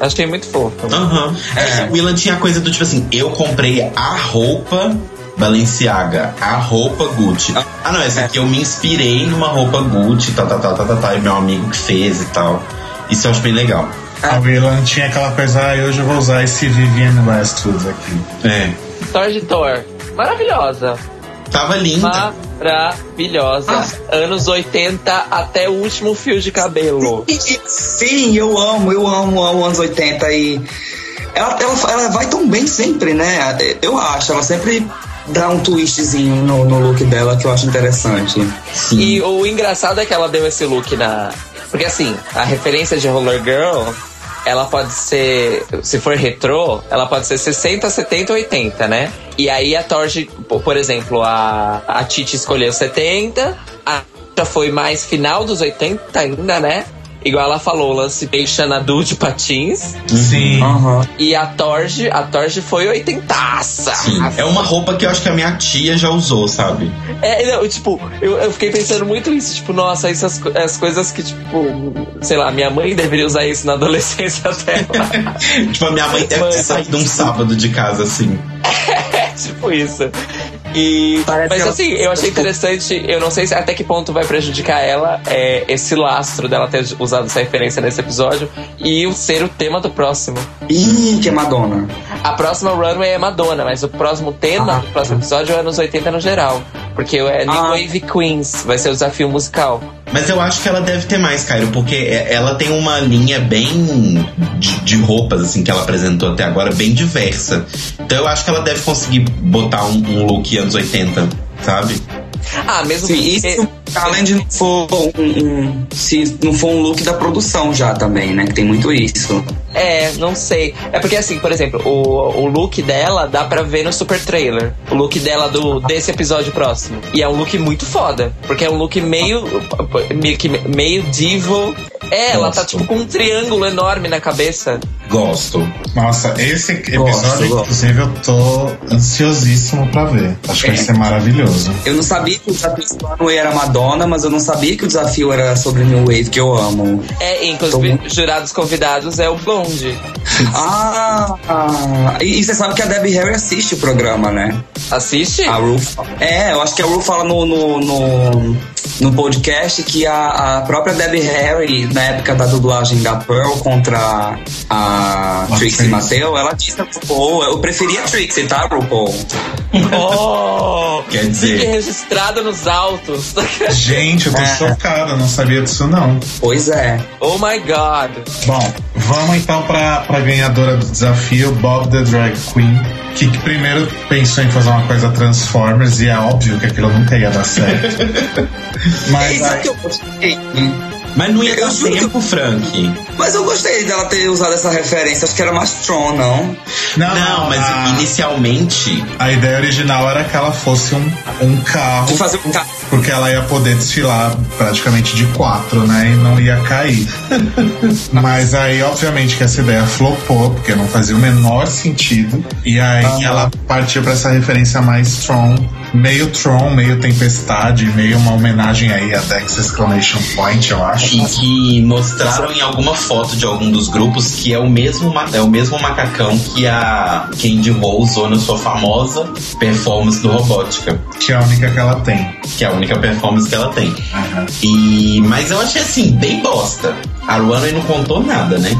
Achei muito fofo. Aham. É, o Willan tinha a coisa do tipo assim: eu comprei a roupa Balenciaga, a roupa Gucci. Ah, não, essa aqui eu me inspirei numa roupa Gucci, tá, tá, tá, tá, tá, tá, e meu amigo que fez e tal. Isso eu acho bem legal. a Willan tinha aquela coisa, ah, hoje eu vou usar esse Vivienne Westwood aqui. É. Thor de Thor. Maravilhosa. Tava linda. Maravilhosa. Anos 80 até o último fio de cabelo. Sim, eu amo, eu amo, amo anos 80 e ela, ela, ela vai tão bem sempre, né? Eu acho, ela sempre dá um twistzinho no, no look dela que eu acho interessante. Sim. E o engraçado é que ela deu esse look na. Porque assim, a referência de Roller Girl, ela pode ser. Se for retrô, ela pode ser 60, 70, 80, né? E aí a Torge, po- por exemplo, a, a Titi escolheu 70, a já foi mais final dos 80 ainda, né? Igual ela falou, o lance bem Xanadu de patins. Sim. E a Torge, a Torge foi oitentaça. Sim. É uma roupa que eu acho que a minha tia já usou, sabe? É, não, tipo, eu, eu fiquei pensando muito nisso, tipo, nossa, essas as coisas que, tipo, sei lá, minha mãe deveria usar isso na adolescência dela. tipo, a minha mãe deve ter saído um sábado de casa assim. tipo isso. E, Parece mas ela- assim, eu achei interessante, eu não sei se até que ponto vai prejudicar ela é, esse lastro dela ter usado essa referência nesse episódio e o ser o tema do próximo. Ih, que é Madonna. A próxima runway é Madonna, mas o próximo tema Ah. do próximo episódio é anos 80 no geral. Porque é New Ah. Wave Queens, vai ser o desafio musical. Mas eu acho que ela deve ter mais, Cairo, porque é- ela tem uma linha bem de, de roupas, assim, que ela apresentou até agora, bem diversa. Então eu acho que ela deve conseguir botar um, um look anos 80, sabe? Ah, mesmo Sim, que. isso além de não for um, um- se não for um look da produção já também, né? Que tem muito isso. É, não sei. É porque assim, por exemplo, o, o look dela dá pra ver no super trailer. O look dela do, desse episódio próximo. E é um look muito foda. Porque é um look meio. meio, que- meio divo. É, ela tá Gosto. tipo com um triângulo enorme na cabeça. Gosto. Nossa, esse episódio, Gosto, gosto. inclusive, eu tô ansiosíssimo pra ver. Acho que vai É. ser maravilhoso. Eu não sabia que o desafio do era Madonna, mas eu não sabia que o desafio era sobre New Wave, que eu amo. É, inclusive, jurados convidados é o Blonde. Ah, ah, e, e você sabe que a Debbie Harry assiste o programa, né? Assiste? A Ru. É, eu acho que a Ru fala no, no, no, no podcast que a, a própria Debbie Harry, na época da dublagem da Pearl contra a A Trixie. Mattel, ela disse a RuPaul, eu preferia a Trixie, tá, RuPaul? Oh! Quer Fique dizer, registrado nos autos. Gente, eu tô É. chocado, eu não sabia disso não. Pois é. oh my god. Bom, vamos então pra, pra ganhadora do desafio, Bob the Drag Queen, que, que primeiro pensou em fazer uma coisa Transformers e é óbvio que aquilo nunca ia dar certo. Mas Isso é aí, que eu gostei. Mas não ia Eu dar juro que- tempo, Frank. Mas eu gostei dela ter usado essa referência, acho que era mais Tron, não? não, Não, mas a, inicialmente. a ideia original era que ela fosse um, um carro, De fazer um carro. porque ela ia poder desfilar praticamente de quatro, né? E não ia cair. Mas aí, obviamente, que essa ideia flopou, porque não fazia o menor sentido. E aí ela partiu pra essa referência mais Tron, meio Tron, meio Tempestade, meio uma homenagem aí a Dex Exclamation Point, eu acho. E que mostraram em alguma foto de algum dos grupos que é o mesmo, é o mesmo macacão que a Candy Ho usou na sua famosa performance do Robótica, Que é a única que ela tem. que é a única performance que ela tem. Aham. E, mas eu achei assim, bem bosta. A Runway não contou nada, né?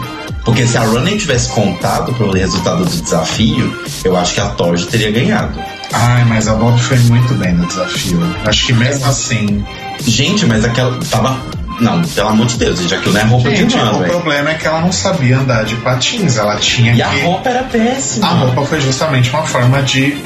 Porque se a Runway tivesse contado pro resultado do desafio, eu acho que a Torge teria ganhado. Ai, mas a Bob foi muito bem no desafio. Acho que mesmo assim. Gente, mas aquela tava. Não, pelo amor de Deus, gente, aquilo não é roupa Gente, de o runway. problema é que ela não sabia andar de patins. Ela tinha E a que. roupa era péssima. A roupa foi justamente uma forma de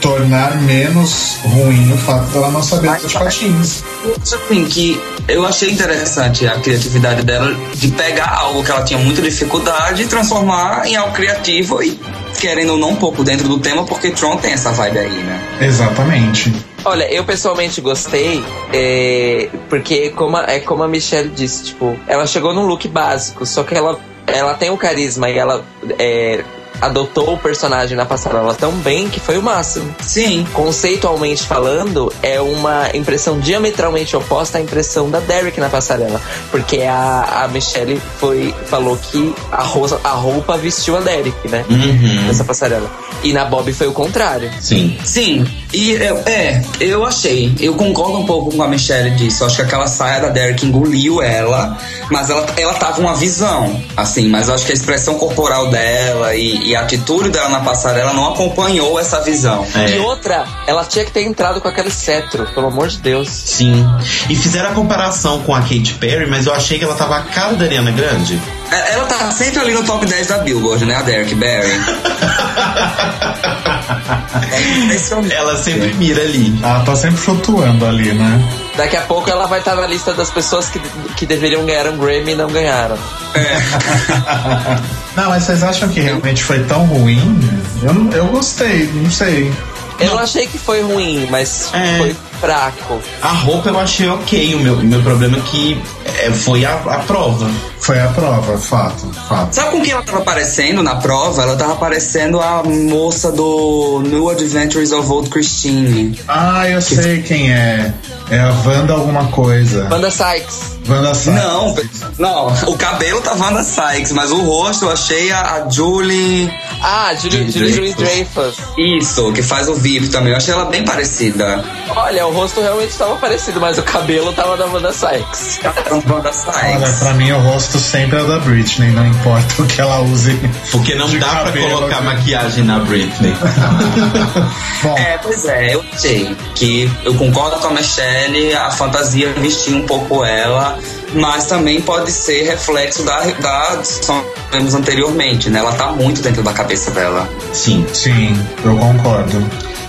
tornar menos ruim o fato dela não saber andar de patins. Assim, que eu achei interessante a criatividade dela de pegar algo que ela tinha muita dificuldade e transformar em algo criativo e querendo ou não um pouco dentro do tema, porque Tron tem essa vibe aí, né? Exatamente. Olha, eu pessoalmente gostei, é, porque como a, é como a Michelle disse, tipo, ela chegou num look básico, só que ela, ela tem o carisma e ela é, adotou o personagem na passarela tão bem que foi o máximo. Sim. Conceitualmente falando, é uma impressão diametralmente oposta à impressão da Derek na passarela. Porque a, a Michelle foi, falou que a, rosa, a roupa vestiu a Derek, né? Uhum. Nessa passarela. E na Bob foi o contrário. Sim. Sim, e é, é, eu achei, eu concordo um pouco com a Michelle disso. Eu acho que aquela saia da Derek engoliu ela, mas ela, ela tava uma visão, assim, mas eu acho que a expressão corporal dela e, e a atitude dela na passarela não acompanhou essa visão. É. E outra, ela tinha que ter entrado com aquele cetro, pelo amor de Deus. Sim. E fizeram a comparação com a Katy Perry, mas eu achei que ela tava a cara da Ariana Grande. É, Ela tá sempre ali no top 10 da Billboard, né, a Derek Barry? É Ela sempre mira ali. Ela tá sempre flutuando ali, né? Daqui a pouco ela vai estar na lista das pessoas que, que deveriam ganhar um Grammy e não ganharam. Não, mas vocês acham que realmente foi tão ruim? Eu, eu gostei, não sei. Eu não achei que foi ruim, mas É. foi fraco. A roupa eu achei ok. O meu, meu problema é que é, foi a, a prova. Foi a prova, fato, fato. Sabe com quem ela tava aparecendo na prova? Ela tava aparecendo a moça do New Adventures of Old Christine. Ah, eu sei quem é. É a Wanda alguma coisa. Wanda Sykes. Wanda Sykes. Não, não, o cabelo tá Wanda Sykes, mas o rosto eu achei a, a Julie. Ah, Julie, Julie Louis Dreyfus. Isso, que faz o VIP também. Eu achei ela bem parecida. Olha, o rosto realmente estava parecido, mas o cabelo tava da Wanda Sykes. Wanda Olha, Sykes. pra mim o rosto sempre é o da Britney, não importa o que ela use. Porque não dá pra cabelo, colocar maquiagem na Britney. Bom, É, pois é, eu achei que eu concordo com a Michelle, a fantasia vestia um pouco ela, mas também pode ser reflexo da, da discussão que tivemos anteriormente, né? Ela tá muito dentro da cabeça dela. Sim. sim, eu concordo.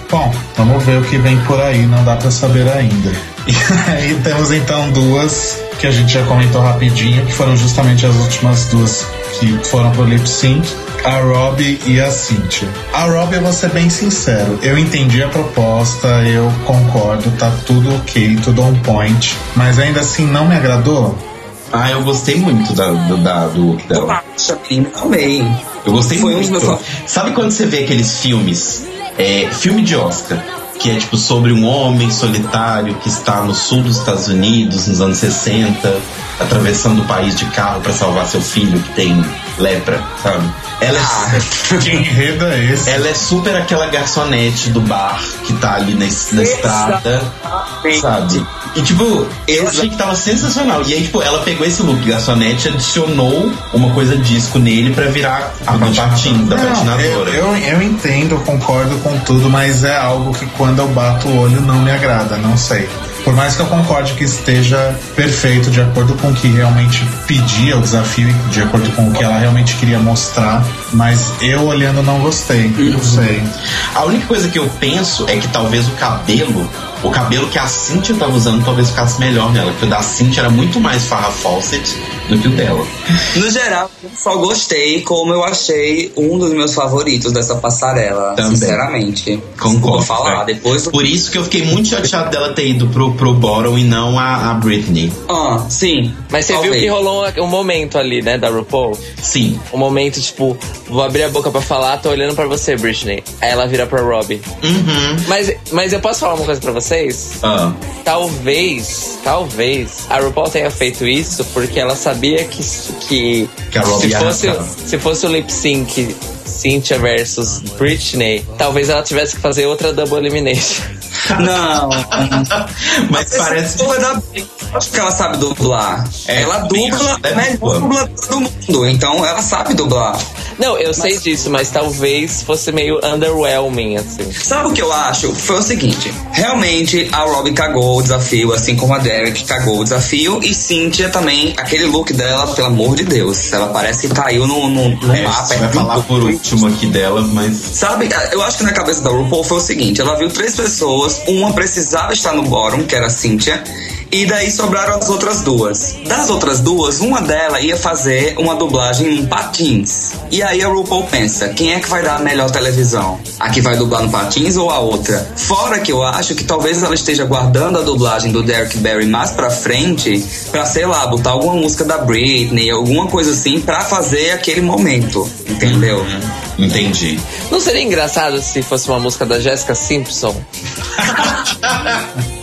Bom, vamos ver o que vem por aí, não dá pra saber ainda. E aí temos então duas que a gente já comentou rapidinho, que foram justamente as últimas duas que foram pro lip sync. A Robbie e a Cynthia. A Robbie, eu vou ser bem sincero, eu entendi a proposta, eu concordo, tá tudo ok, tudo on point, mas ainda assim não me agradou. Ah, eu gostei muito da, do, da, do look Eu dela. menina, amei. Eu gostei Foi um dos muito. meus Sabe quando você vê aqueles filmes, é, filme de Oscar, que é tipo sobre um homem solitário que está no sul dos Estados Unidos, nos anos 60, atravessando o país de carro para salvar seu filho que tem lepra, sabe? Ela é, Que enredo é esse? ela é super aquela garçonete do bar que tá ali na, na estrada, sabe? E tipo, eu achei que tava sensacional. E aí, tipo, ela pegou esse look garçonete, adicionou uma coisa disco nele pra virar a patins da Não, eu, patinadora. eu, eu entendo, concordo com tudo, mas é algo que quando eu bato o olho não me agrada, não sei. Por mais que eu concorde que esteja perfeito, de acordo com o que realmente pedia o desafio e de acordo com o que ela realmente queria mostrar, mas eu olhando não gostei, não sei. A única coisa que eu penso é que talvez o cabelo, o cabelo que a Cintia tava usando, talvez ficasse melhor nela, porque o da Cintia era muito mais Farrah Fawcett do que o dela. No geral, só gostei como eu achei um dos meus favoritos dessa passarela, Também. sinceramente. Concordo. Vou falar, é. depois. Por isso que eu fiquei muito chateado dela ter ido pro, pro Bottom e não a, a Britney. Ah, sim. Mas você talvez. viu que rolou um momento ali, né, da RuPaul? Sim. Um momento, tipo, vou abrir a boca pra falar, tô olhando pra você, Britney. Aí ela vira pra Robbie. Uhum. Mas, mas eu posso falar uma coisa pra vocês? Ah, Talvez, talvez a RuPaul tenha feito isso porque ela sabia que, que, Que se, fosse, se fosse o lip sync Cynthia versus Britney, talvez ela tivesse que fazer outra double elimination. Não. Mas parece. Dubla da... Acho que ela sabe dublar. É, ela dubla é a melhor dubladora do mundo, então ela sabe dublar. Não, eu sei disso, mas talvez fosse meio underwhelming, assim. Sabe o que eu acho? Foi o seguinte: realmente a Robin cagou o desafio, assim como a Derek cagou o desafio, e Cynthia também, aquele look dela, pelo amor de Deus, ela parece que caiu no, no, no É, mapa. você vai falar por último aqui dela, mas. Sabe, eu acho que na cabeça da RuPaul foi o seguinte: ela viu três pessoas, uma precisava estar no bottom, que era a Cynthia, e daí sobraram as outras duas. Das outras duas, uma delas ia fazer uma dublagem em patins. E aí a RuPaul pensa: quem é que vai dar a melhor televisão? A que vai dublar no patins ou a outra? Fora que eu acho que talvez ela esteja guardando a dublagem do Derek Barry mais pra frente, pra sei lá, botar alguma música da Britney, alguma coisa assim, pra fazer aquele momento. Entendeu? Entendi. Não seria engraçado se fosse uma música da Jessica Simpson?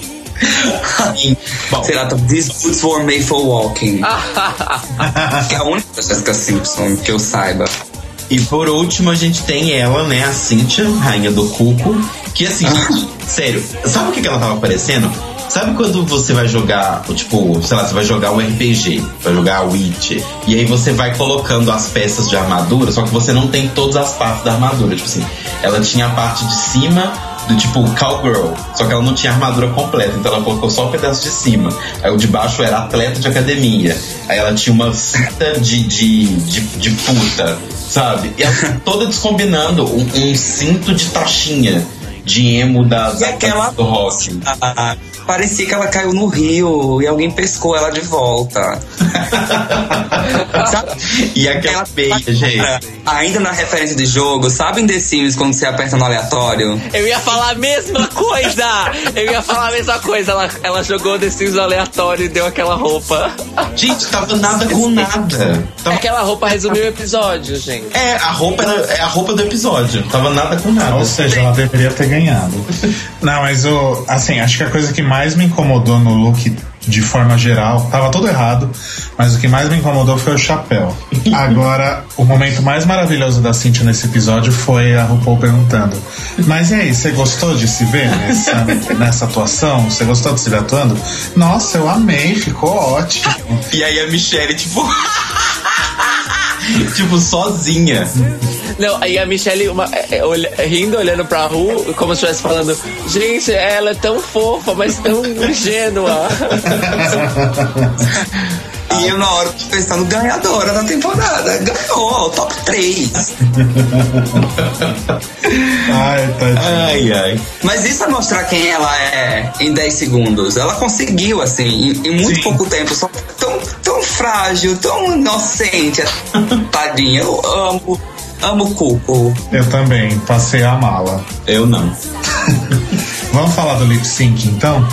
Bom, Será que This Boots Were Made for Walking? que é a única Jessica Simpson que eu saiba. E por último a gente tem ela, né, a Cynthia, rainha do cuco, que assim, sério, sabe o que, que ela tava parecendo? Sabe quando você vai jogar, tipo, sei lá, você vai jogar um RPG, vai jogar a Witch, e aí você vai colocando as peças de armadura, só que você não tem todas as partes da armadura, tipo assim, ela tinha a parte de cima do tipo cowgirl, só que ela não tinha armadura completa, então ela colocou só o pedaço de cima. Aí o de baixo era atleta de academia. Aí ela tinha uma fita de, de, de, de puta, sabe? E ela toda descombinando um, um cinto de taxinha de emo da, da- aquela do rock. Ah, parecia que ela caiu no rio e alguém pescou ela de volta. Sabe? E aquela Ela- beija, gente. Ainda na referência de jogo, sabe em The Sims quando você aperta no aleatório? Eu ia falar a mesma coisa! Eu ia falar a mesma coisa. Ela, ela jogou The Sims aleatório e deu aquela roupa. Gente, tava nada com nada. Tava- Aquela roupa resumiu o episódio, gente. É, a roupa era é a roupa do episódio. Tava nada com nada. Ou seja, ela deveria ter ganhado. Não, mas o, assim, acho que a coisa que mais me incomodou no look de forma geral. Tava tudo errado, mas o que mais me incomodou foi o chapéu. Agora, o momento mais maravilhoso da Cintia nesse episódio foi a RuPaul perguntando: Mas e aí, você gostou de se ver nessa, nessa atuação? Você gostou de se ver atuando? Nossa, eu amei, ficou ótimo. E aí a Michelle, tipo. tipo, sozinha. Não, aí a Michelle uma, é, é, olha- rindo, olhando pra Ru, como se estivesse falando: Gente, ela é tão fofa, mas tão ingênua. E eu, na hora, pensando ganhadora da temporada. Ganhou, top 3. Ai, tadinho. Ai, ai. Mas isso é mostrar quem ela é em 10 segundos. Ela conseguiu, assim, em, em muito Sim. pouco tempo. Só tão, tão frágil, tão inocente. Tadinha, eu amo. Amo o Cuco. Eu também, passei a mala. Eu não. Vamos falar do lip sync então?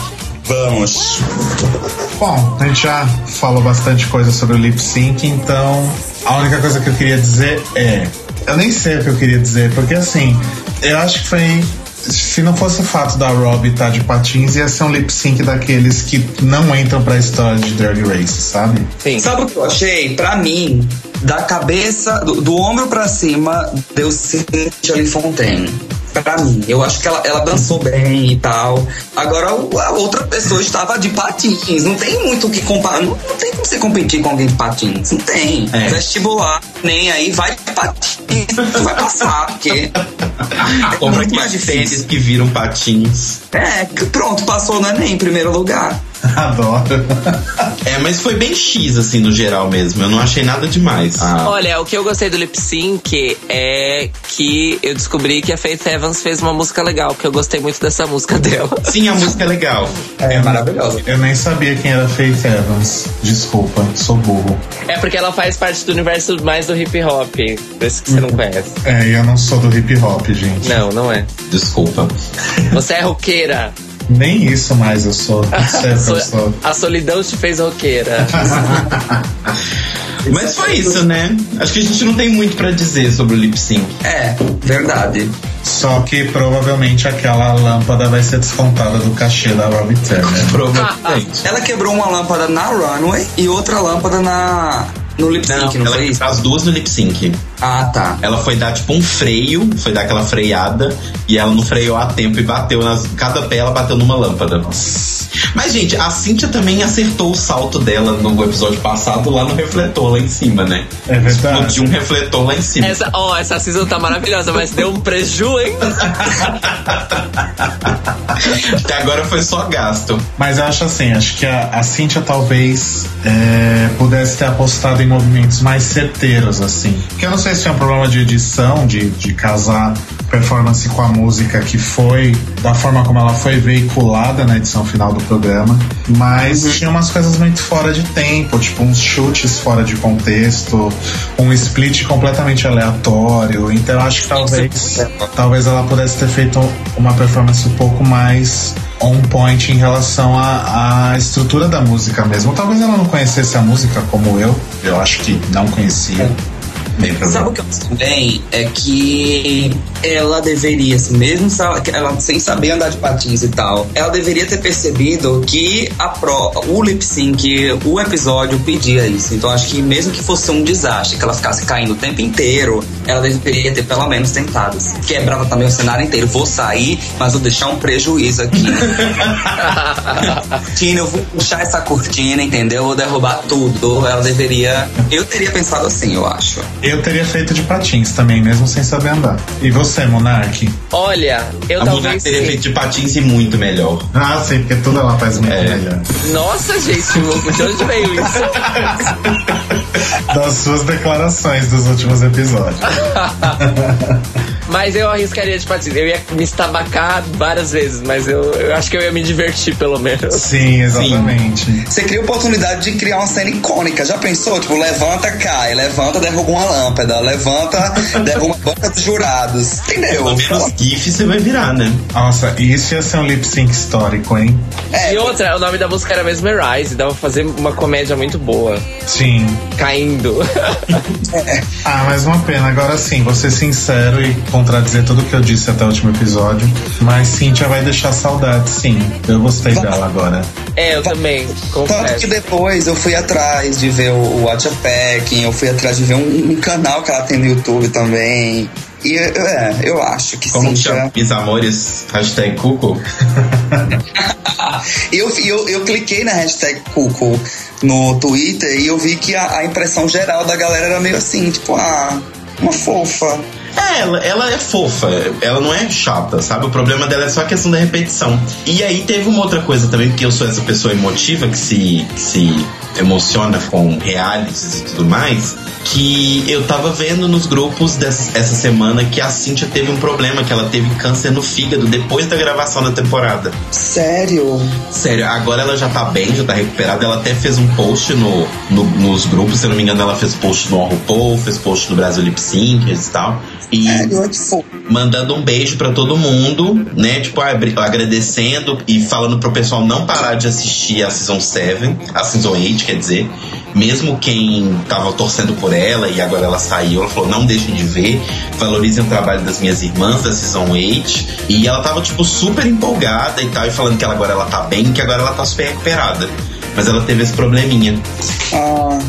Vamos. Bom, a gente já falou bastante coisa sobre o lip sync, então a única coisa que eu queria dizer é. Eu nem sei o que eu queria dizer, porque assim, eu acho que foi. Se não fosse o fato da Robbie estar de patins, ia ser um lip sync daqueles que não entram pra história de Drag Race, sabe? Sim. Sabe o que eu achei? Pra mim, da cabeça, do, do ombro pra cima, deu Cynthia Fontaine. Pra mim, eu acho que ela, ela dançou bem e tal. Agora, a outra pessoa estava de patins. Não tem muito o que comparar. Não, não tem como você competir com alguém de patins. Não tem. É. Vestibular, nem aí, vai de patins. Tu vai passar, porque. É Compra muito mais difícil. que viram patins. É, pronto, passou no Enem em primeiro lugar. Adoro. É, mas foi bem X, assim, no geral mesmo. Eu não achei nada demais. Ah, Olha, o que eu gostei do lip sync é que eu descobri que a Faith Evans fez uma música legal, porque eu gostei muito dessa música dela. sim, a música é legal. É maravilhosa. Eu nem sabia quem era Faith Evans. Desculpa, sou burro. É porque ela faz parte do universo mais do hip hop, desse que você não conhece. É, e eu não sou do hip hop, gente. Não, não é. Desculpa. Você é roqueira. Nem isso mais eu sou. Que eu So- sou. A solidão te fez roqueira. Mas foi isso, né? Acho que a gente não tem muito pra dizer sobre o lip sync. É, verdade. Só que provavelmente aquela lâmpada vai ser descontada do cachê da Robbie Turner. Provavelmente. Ela quebrou uma lâmpada na runway e outra lâmpada na no lip sync, não, ela foi isso? as duas no lip sync. Ah, tá. Ela foi dar tipo um freio, foi dar aquela freada, e ela não freou a tempo e bateu nas. Cada pé ela bateu numa lâmpada. Mas, gente, a Cintia também acertou o salto dela no episódio passado lá no refletor lá em cima, né? É verdade. Explodiu um refletor lá em cima. Essa, ó, essa season tá maravilhosa, mas deu um preju, hein? Até agora foi só gasto. Mas eu acho assim, acho que a, a Cynthia talvez é, pudesse ter apostado em movimentos mais certeiros, assim. Porque eu não sei se tinha um problema de edição, de, de casar performance com a música que foi da forma como ela foi veiculada na edição final do programa, mas tinha umas coisas muito fora de tempo, tipo uns chutes fora de contexto, um split completamente aleatório. Então eu acho que talvez talvez ela pudesse ter feito uma performance um pouco mais on point em relação à, estrutura da música mesmo. Talvez ela não conhecesse a música como eu, eu acho que não conhecia. Sabe o que eu acho também? É que ela deveria, assim, mesmo ela, sem saber andar de patins e tal, ela deveria ter percebido que a pro, o lip sync, o episódio pedia isso. Então acho que mesmo que fosse um desastre, que ela ficasse caindo o tempo inteiro, ela deveria ter pelo menos tentado. assim. Quebrava também o cenário inteiro. Vou sair, mas vou deixar um prejuízo aqui. Tina, eu vou puxar essa cortina, entendeu? Vou derrubar tudo. Ela deveria. Eu teria pensado assim, eu acho. Eu teria feito de patins também, mesmo sem saber andar. E você, Monark? Olha, eu a talvez. teria sim. feito de patins e muito melhor. Ah, sim, porque tudo ela faz muito É. melhor. Nossa, gente, de onde veio isso? Das suas declarações dos últimos episódios. Mas eu arriscaria de patins. Eu ia me estabacar várias vezes, mas eu, eu acho que eu ia me divertir pelo menos. Sim, exatamente. Você cria a oportunidade de criar uma cena icônica. Já pensou? Tipo, levanta, cai, levanta, derruba uma lâmpada, levanta, derruba boca dos jurados. Entendeu? Pelo menos GIF você vai virar, né? Nossa, isso ia ser um lip sync histórico, hein? É, E outra, o nome da música era Mesmerize, dava pra fazer uma comédia muito boa. Sim. Caindo. Ah, mas uma pena. Agora sim, vou ser sincero e contradizer tudo que eu disse até o último episódio. Mas Cynthia vai deixar saudade, sim. Eu gostei dela agora. É, eu também, Tanto que confesso. depois eu fui atrás de ver o, o Watch a Packing, eu fui atrás de ver um, um canal que ela tem no YouTube também. E é, eu acho que Como sim. chama? Mis amores, hashtag Cuco. Eu, eu, eu cliquei na hashtag Cuco no Twitter e eu vi que a, a impressão geral da galera era meio assim, tipo, ah, uma fofa. É, ela, ela é fofa, ela não é chata, sabe? O problema dela é só a questão da repetição. E aí teve uma outra coisa também, porque eu sou essa pessoa emotiva que se, que se emociona com realities e tudo mais, que eu tava vendo nos grupos dessa essa semana que a Cintia teve um problema, que ela teve câncer no fígado depois da gravação da temporada. Sério? Sério, agora ela já tá bem, já tá recuperada. Ela até fez um post no, no- nos grupos, se eu não me engano, ela fez post no RuPaul, fez post no Brasil Lip Syncers e tal. E Sério, mandando um beijo pra todo mundo, né? Tipo, agradecendo e falando pro pessoal não parar de assistir a Season 7, a Season 8, quer dizer. Mesmo quem tava torcendo por ela e agora ela saiu, ela falou: não deixem de ver, valorizem o trabalho das minhas irmãs da Season 8. E ela tava, tipo, super empolgada e tal, e falando que ela, agora ela tá bem, que agora ela tá super recuperada. Mas ela teve esse probleminha. Ah,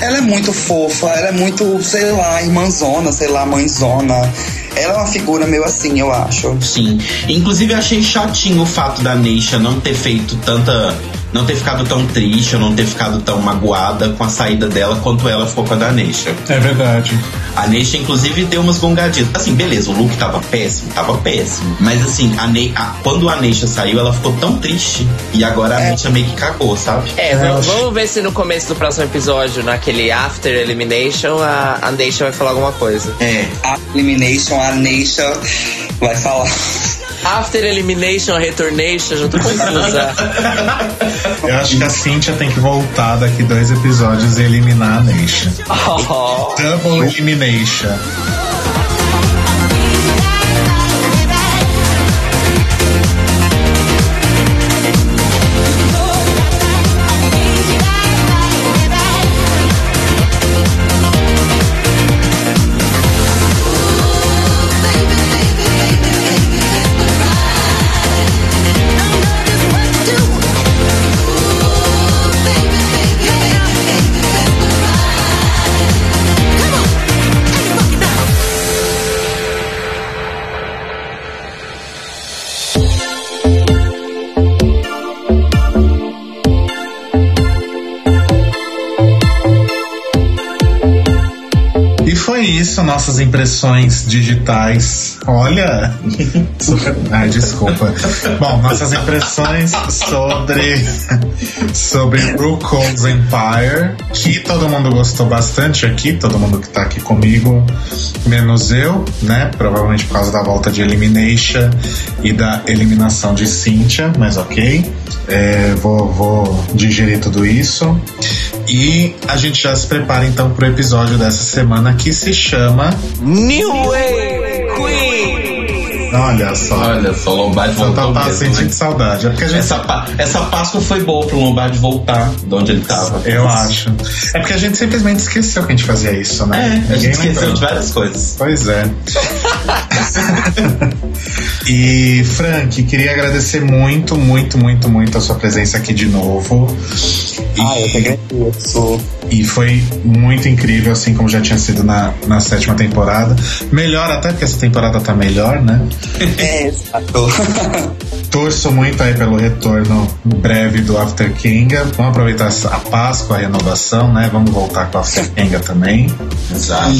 ela é muito fofa, ela é muito, sei lá, irmãzona, sei lá, mãezona. Ela é uma figura meio assim, eu acho. Sim. Inclusive eu achei chatinho o fato da Neisha não ter feito tanta. Não ter ficado tão triste, ou não ter ficado tão magoada com a saída dela quanto ela ficou com a da Neisha. É verdade. A Neisha, inclusive, deu umas gongadinhas. Assim, beleza, o look tava péssimo, tava péssimo. Mas assim, a Ne a- quando a Neisha saiu, ela ficou tão triste. E agora a É. Neisha meio que cagou, sabe? É, vamos, vamos ver se no começo do próximo episódio, naquele After Elimination, a, a Nation vai falar alguma coisa. É. A Elimination, a Neisha vai falar. After Elimination, Retornation, já tô confusa. Eu acho que a Cynthia tem que voltar daqui dois episódios e eliminar a Neisha. Oh. Double Elimination. Isso, nossas impressões digitais. Olha! Ai, desculpa. Bom, nossas impressões sobre sobre RuPaul's Empire, que todo mundo gostou bastante aqui, todo mundo que tá aqui comigo, menos eu, né? Provavelmente por causa da volta de Elimination e da eliminação de Cynthia, mas ok. É, vou, vou digerir tudo isso. E a gente já se prepara então pro episódio dessa semana que se chama. New Way Queen! Olha só. Olha só, o Lombardi Só voltou tá, tá sentindo né? saudade. É porque a gente Essa, pa- essa Páscoa foi boa pro Lombardi voltar de onde ele tava. Eu acho. É porque a gente simplesmente esqueceu que a gente fazia isso, É, né? a gente esqueceu lembrou. de várias coisas. Pois é. e, Frank, queria agradecer muito, muito, muito, muito a sua presença aqui de novo. E, Ah, eu que agradeço. e foi muito incrível, assim como já tinha sido na, na sétima temporada. Melhor até porque essa temporada tá melhor, né? É, exato. Torço muito aí pelo retorno breve do After Kinga. Vamos aproveitar a Páscoa, a renovação, né? Vamos voltar com o After Kinga também. Exato.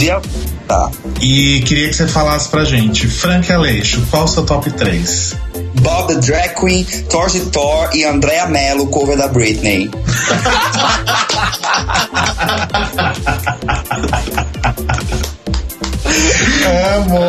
Tá. E queria que você falasse pra gente, Frank Aleixo, qual o seu top 3? Bob the Drag Queen, Torge Thor e Andrea Mello, cover da Britney. Amo!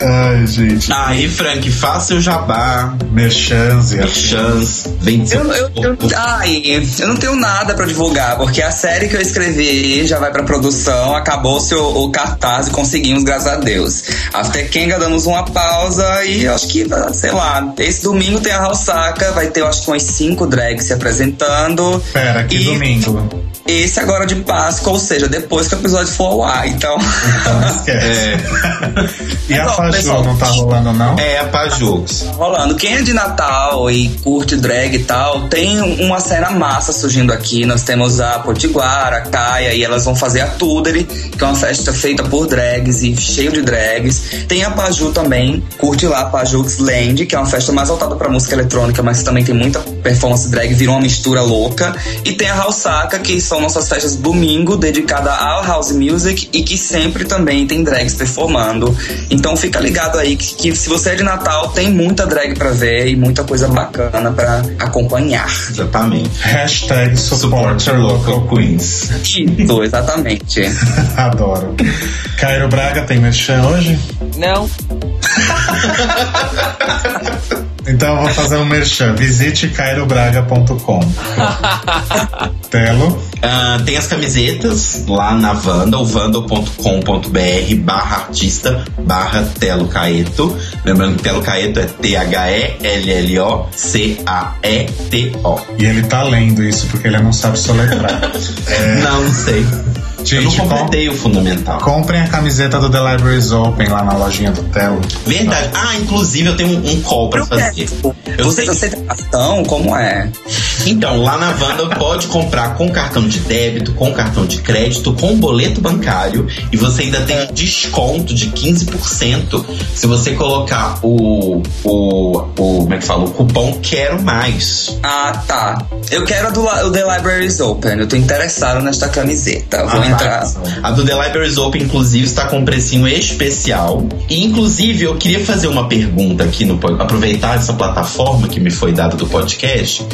Ai, gente. Aí, Frank, faça o jabá. Merchans e Merchans. Seu Eu, eu, eu, ai, eu não tenho nada pra divulgar, porque a série que eu escrevi já vai pra produção, acabou-se o, o cartaz e conseguimos, graças a Deus. After Kenga damos uma pausa e acho que, sei lá, esse domingo tem a Halsaka, vai ter eu acho que umas cinco drags se apresentando. Pera, que E- domingo. Esse agora de Páscoa, ou seja, depois que o episódio for ao ar, então. Então esquece. E a pessoal, não tá rolando, não? É a Pajux. rolando. Quem é de Natal e curte drag e tal, tem uma cena massa surgindo aqui. Nós temos a Potiguara, a Caia, e elas vão fazer a Tudere, que é uma festa feita por drags e cheio de drags. Tem a Paju também, curte lá a Pajux Land, que é uma festa mais voltada pra música eletrônica, mas também tem muita performance drag, virou uma mistura louca. E tem a Halsaka, que são nossas festas domingo, dedicada ao house music e que sempre também tem drags performando. Então fica ligado aí que, que se você é de Natal, tem muita drag pra ver e muita coisa bacana pra acompanhar. Exatamente. Hashtag support your local queens. Isso, exatamente. Adoro. Cairo Braga tem merchan hoje? Não, Então eu vou fazer um merchan. Visite cairobraga.com. Telo. Ah, tem as camisetas lá na Vandal, vandal.com.br barra artista barra Telo Caeto. Lembrando que Telo Caeto é T-H-E-L-L-O-C-A-E-T-O. E ele tá lendo isso porque ele não sabe soletrar. Não, não sei. Eu não Gente, com- completei o fundamental. comprem a camiseta do The Libraries Open lá na lojinha do Telo. Verdade. Ah, inclusive eu tenho um, um call pra fazer. Eu Você sei. aceita cartão? Como é? Então, lá na Vandal pode comprar com cartão de débito, com cartão de crédito, com boleto bancário e você ainda tem um desconto de 15% se você colocar o, o, o como é que fala? O cupom Quero Mais. Ah, tá. Eu quero a do o The Libraries Open. Eu tô interessado nesta camiseta. Vou Ah, entrar. A do The Libraries Open, inclusive, está com um precinho especial. E, inclusive, eu queria fazer uma pergunta aqui no aproveitar essa plataforma que me foi dada do podcast,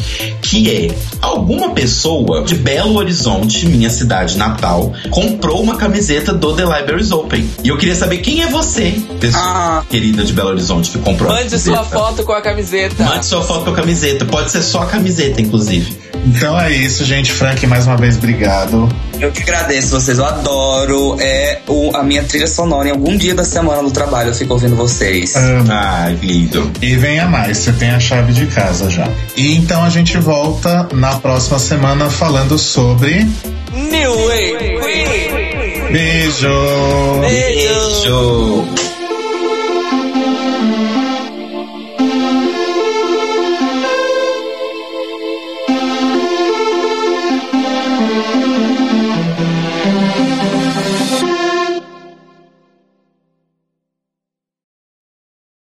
que é: alguma pessoa de Belo Horizonte, minha cidade natal, comprou uma camiseta do The Libraries Open. E eu queria saber quem é você, pessoa Ah. querida de Belo Horizonte, que comprou a mande camiseta. sua foto com a camiseta. Mande sua foto com a camiseta. Pode ser só a camiseta, inclusive. Então é isso, gente. Frank, mais uma vez, obrigado. Eu que agradeço vocês, eu adoro. É o, a minha trilha sonora em algum dia da semana no trabalho, eu fico ouvindo vocês. Amo. Ai, lindo. E venha mais, você tem a chave de casa já. E então a gente volta na próxima semana falando sobre. New Way Queen! Beijo! Beijo! Beijo.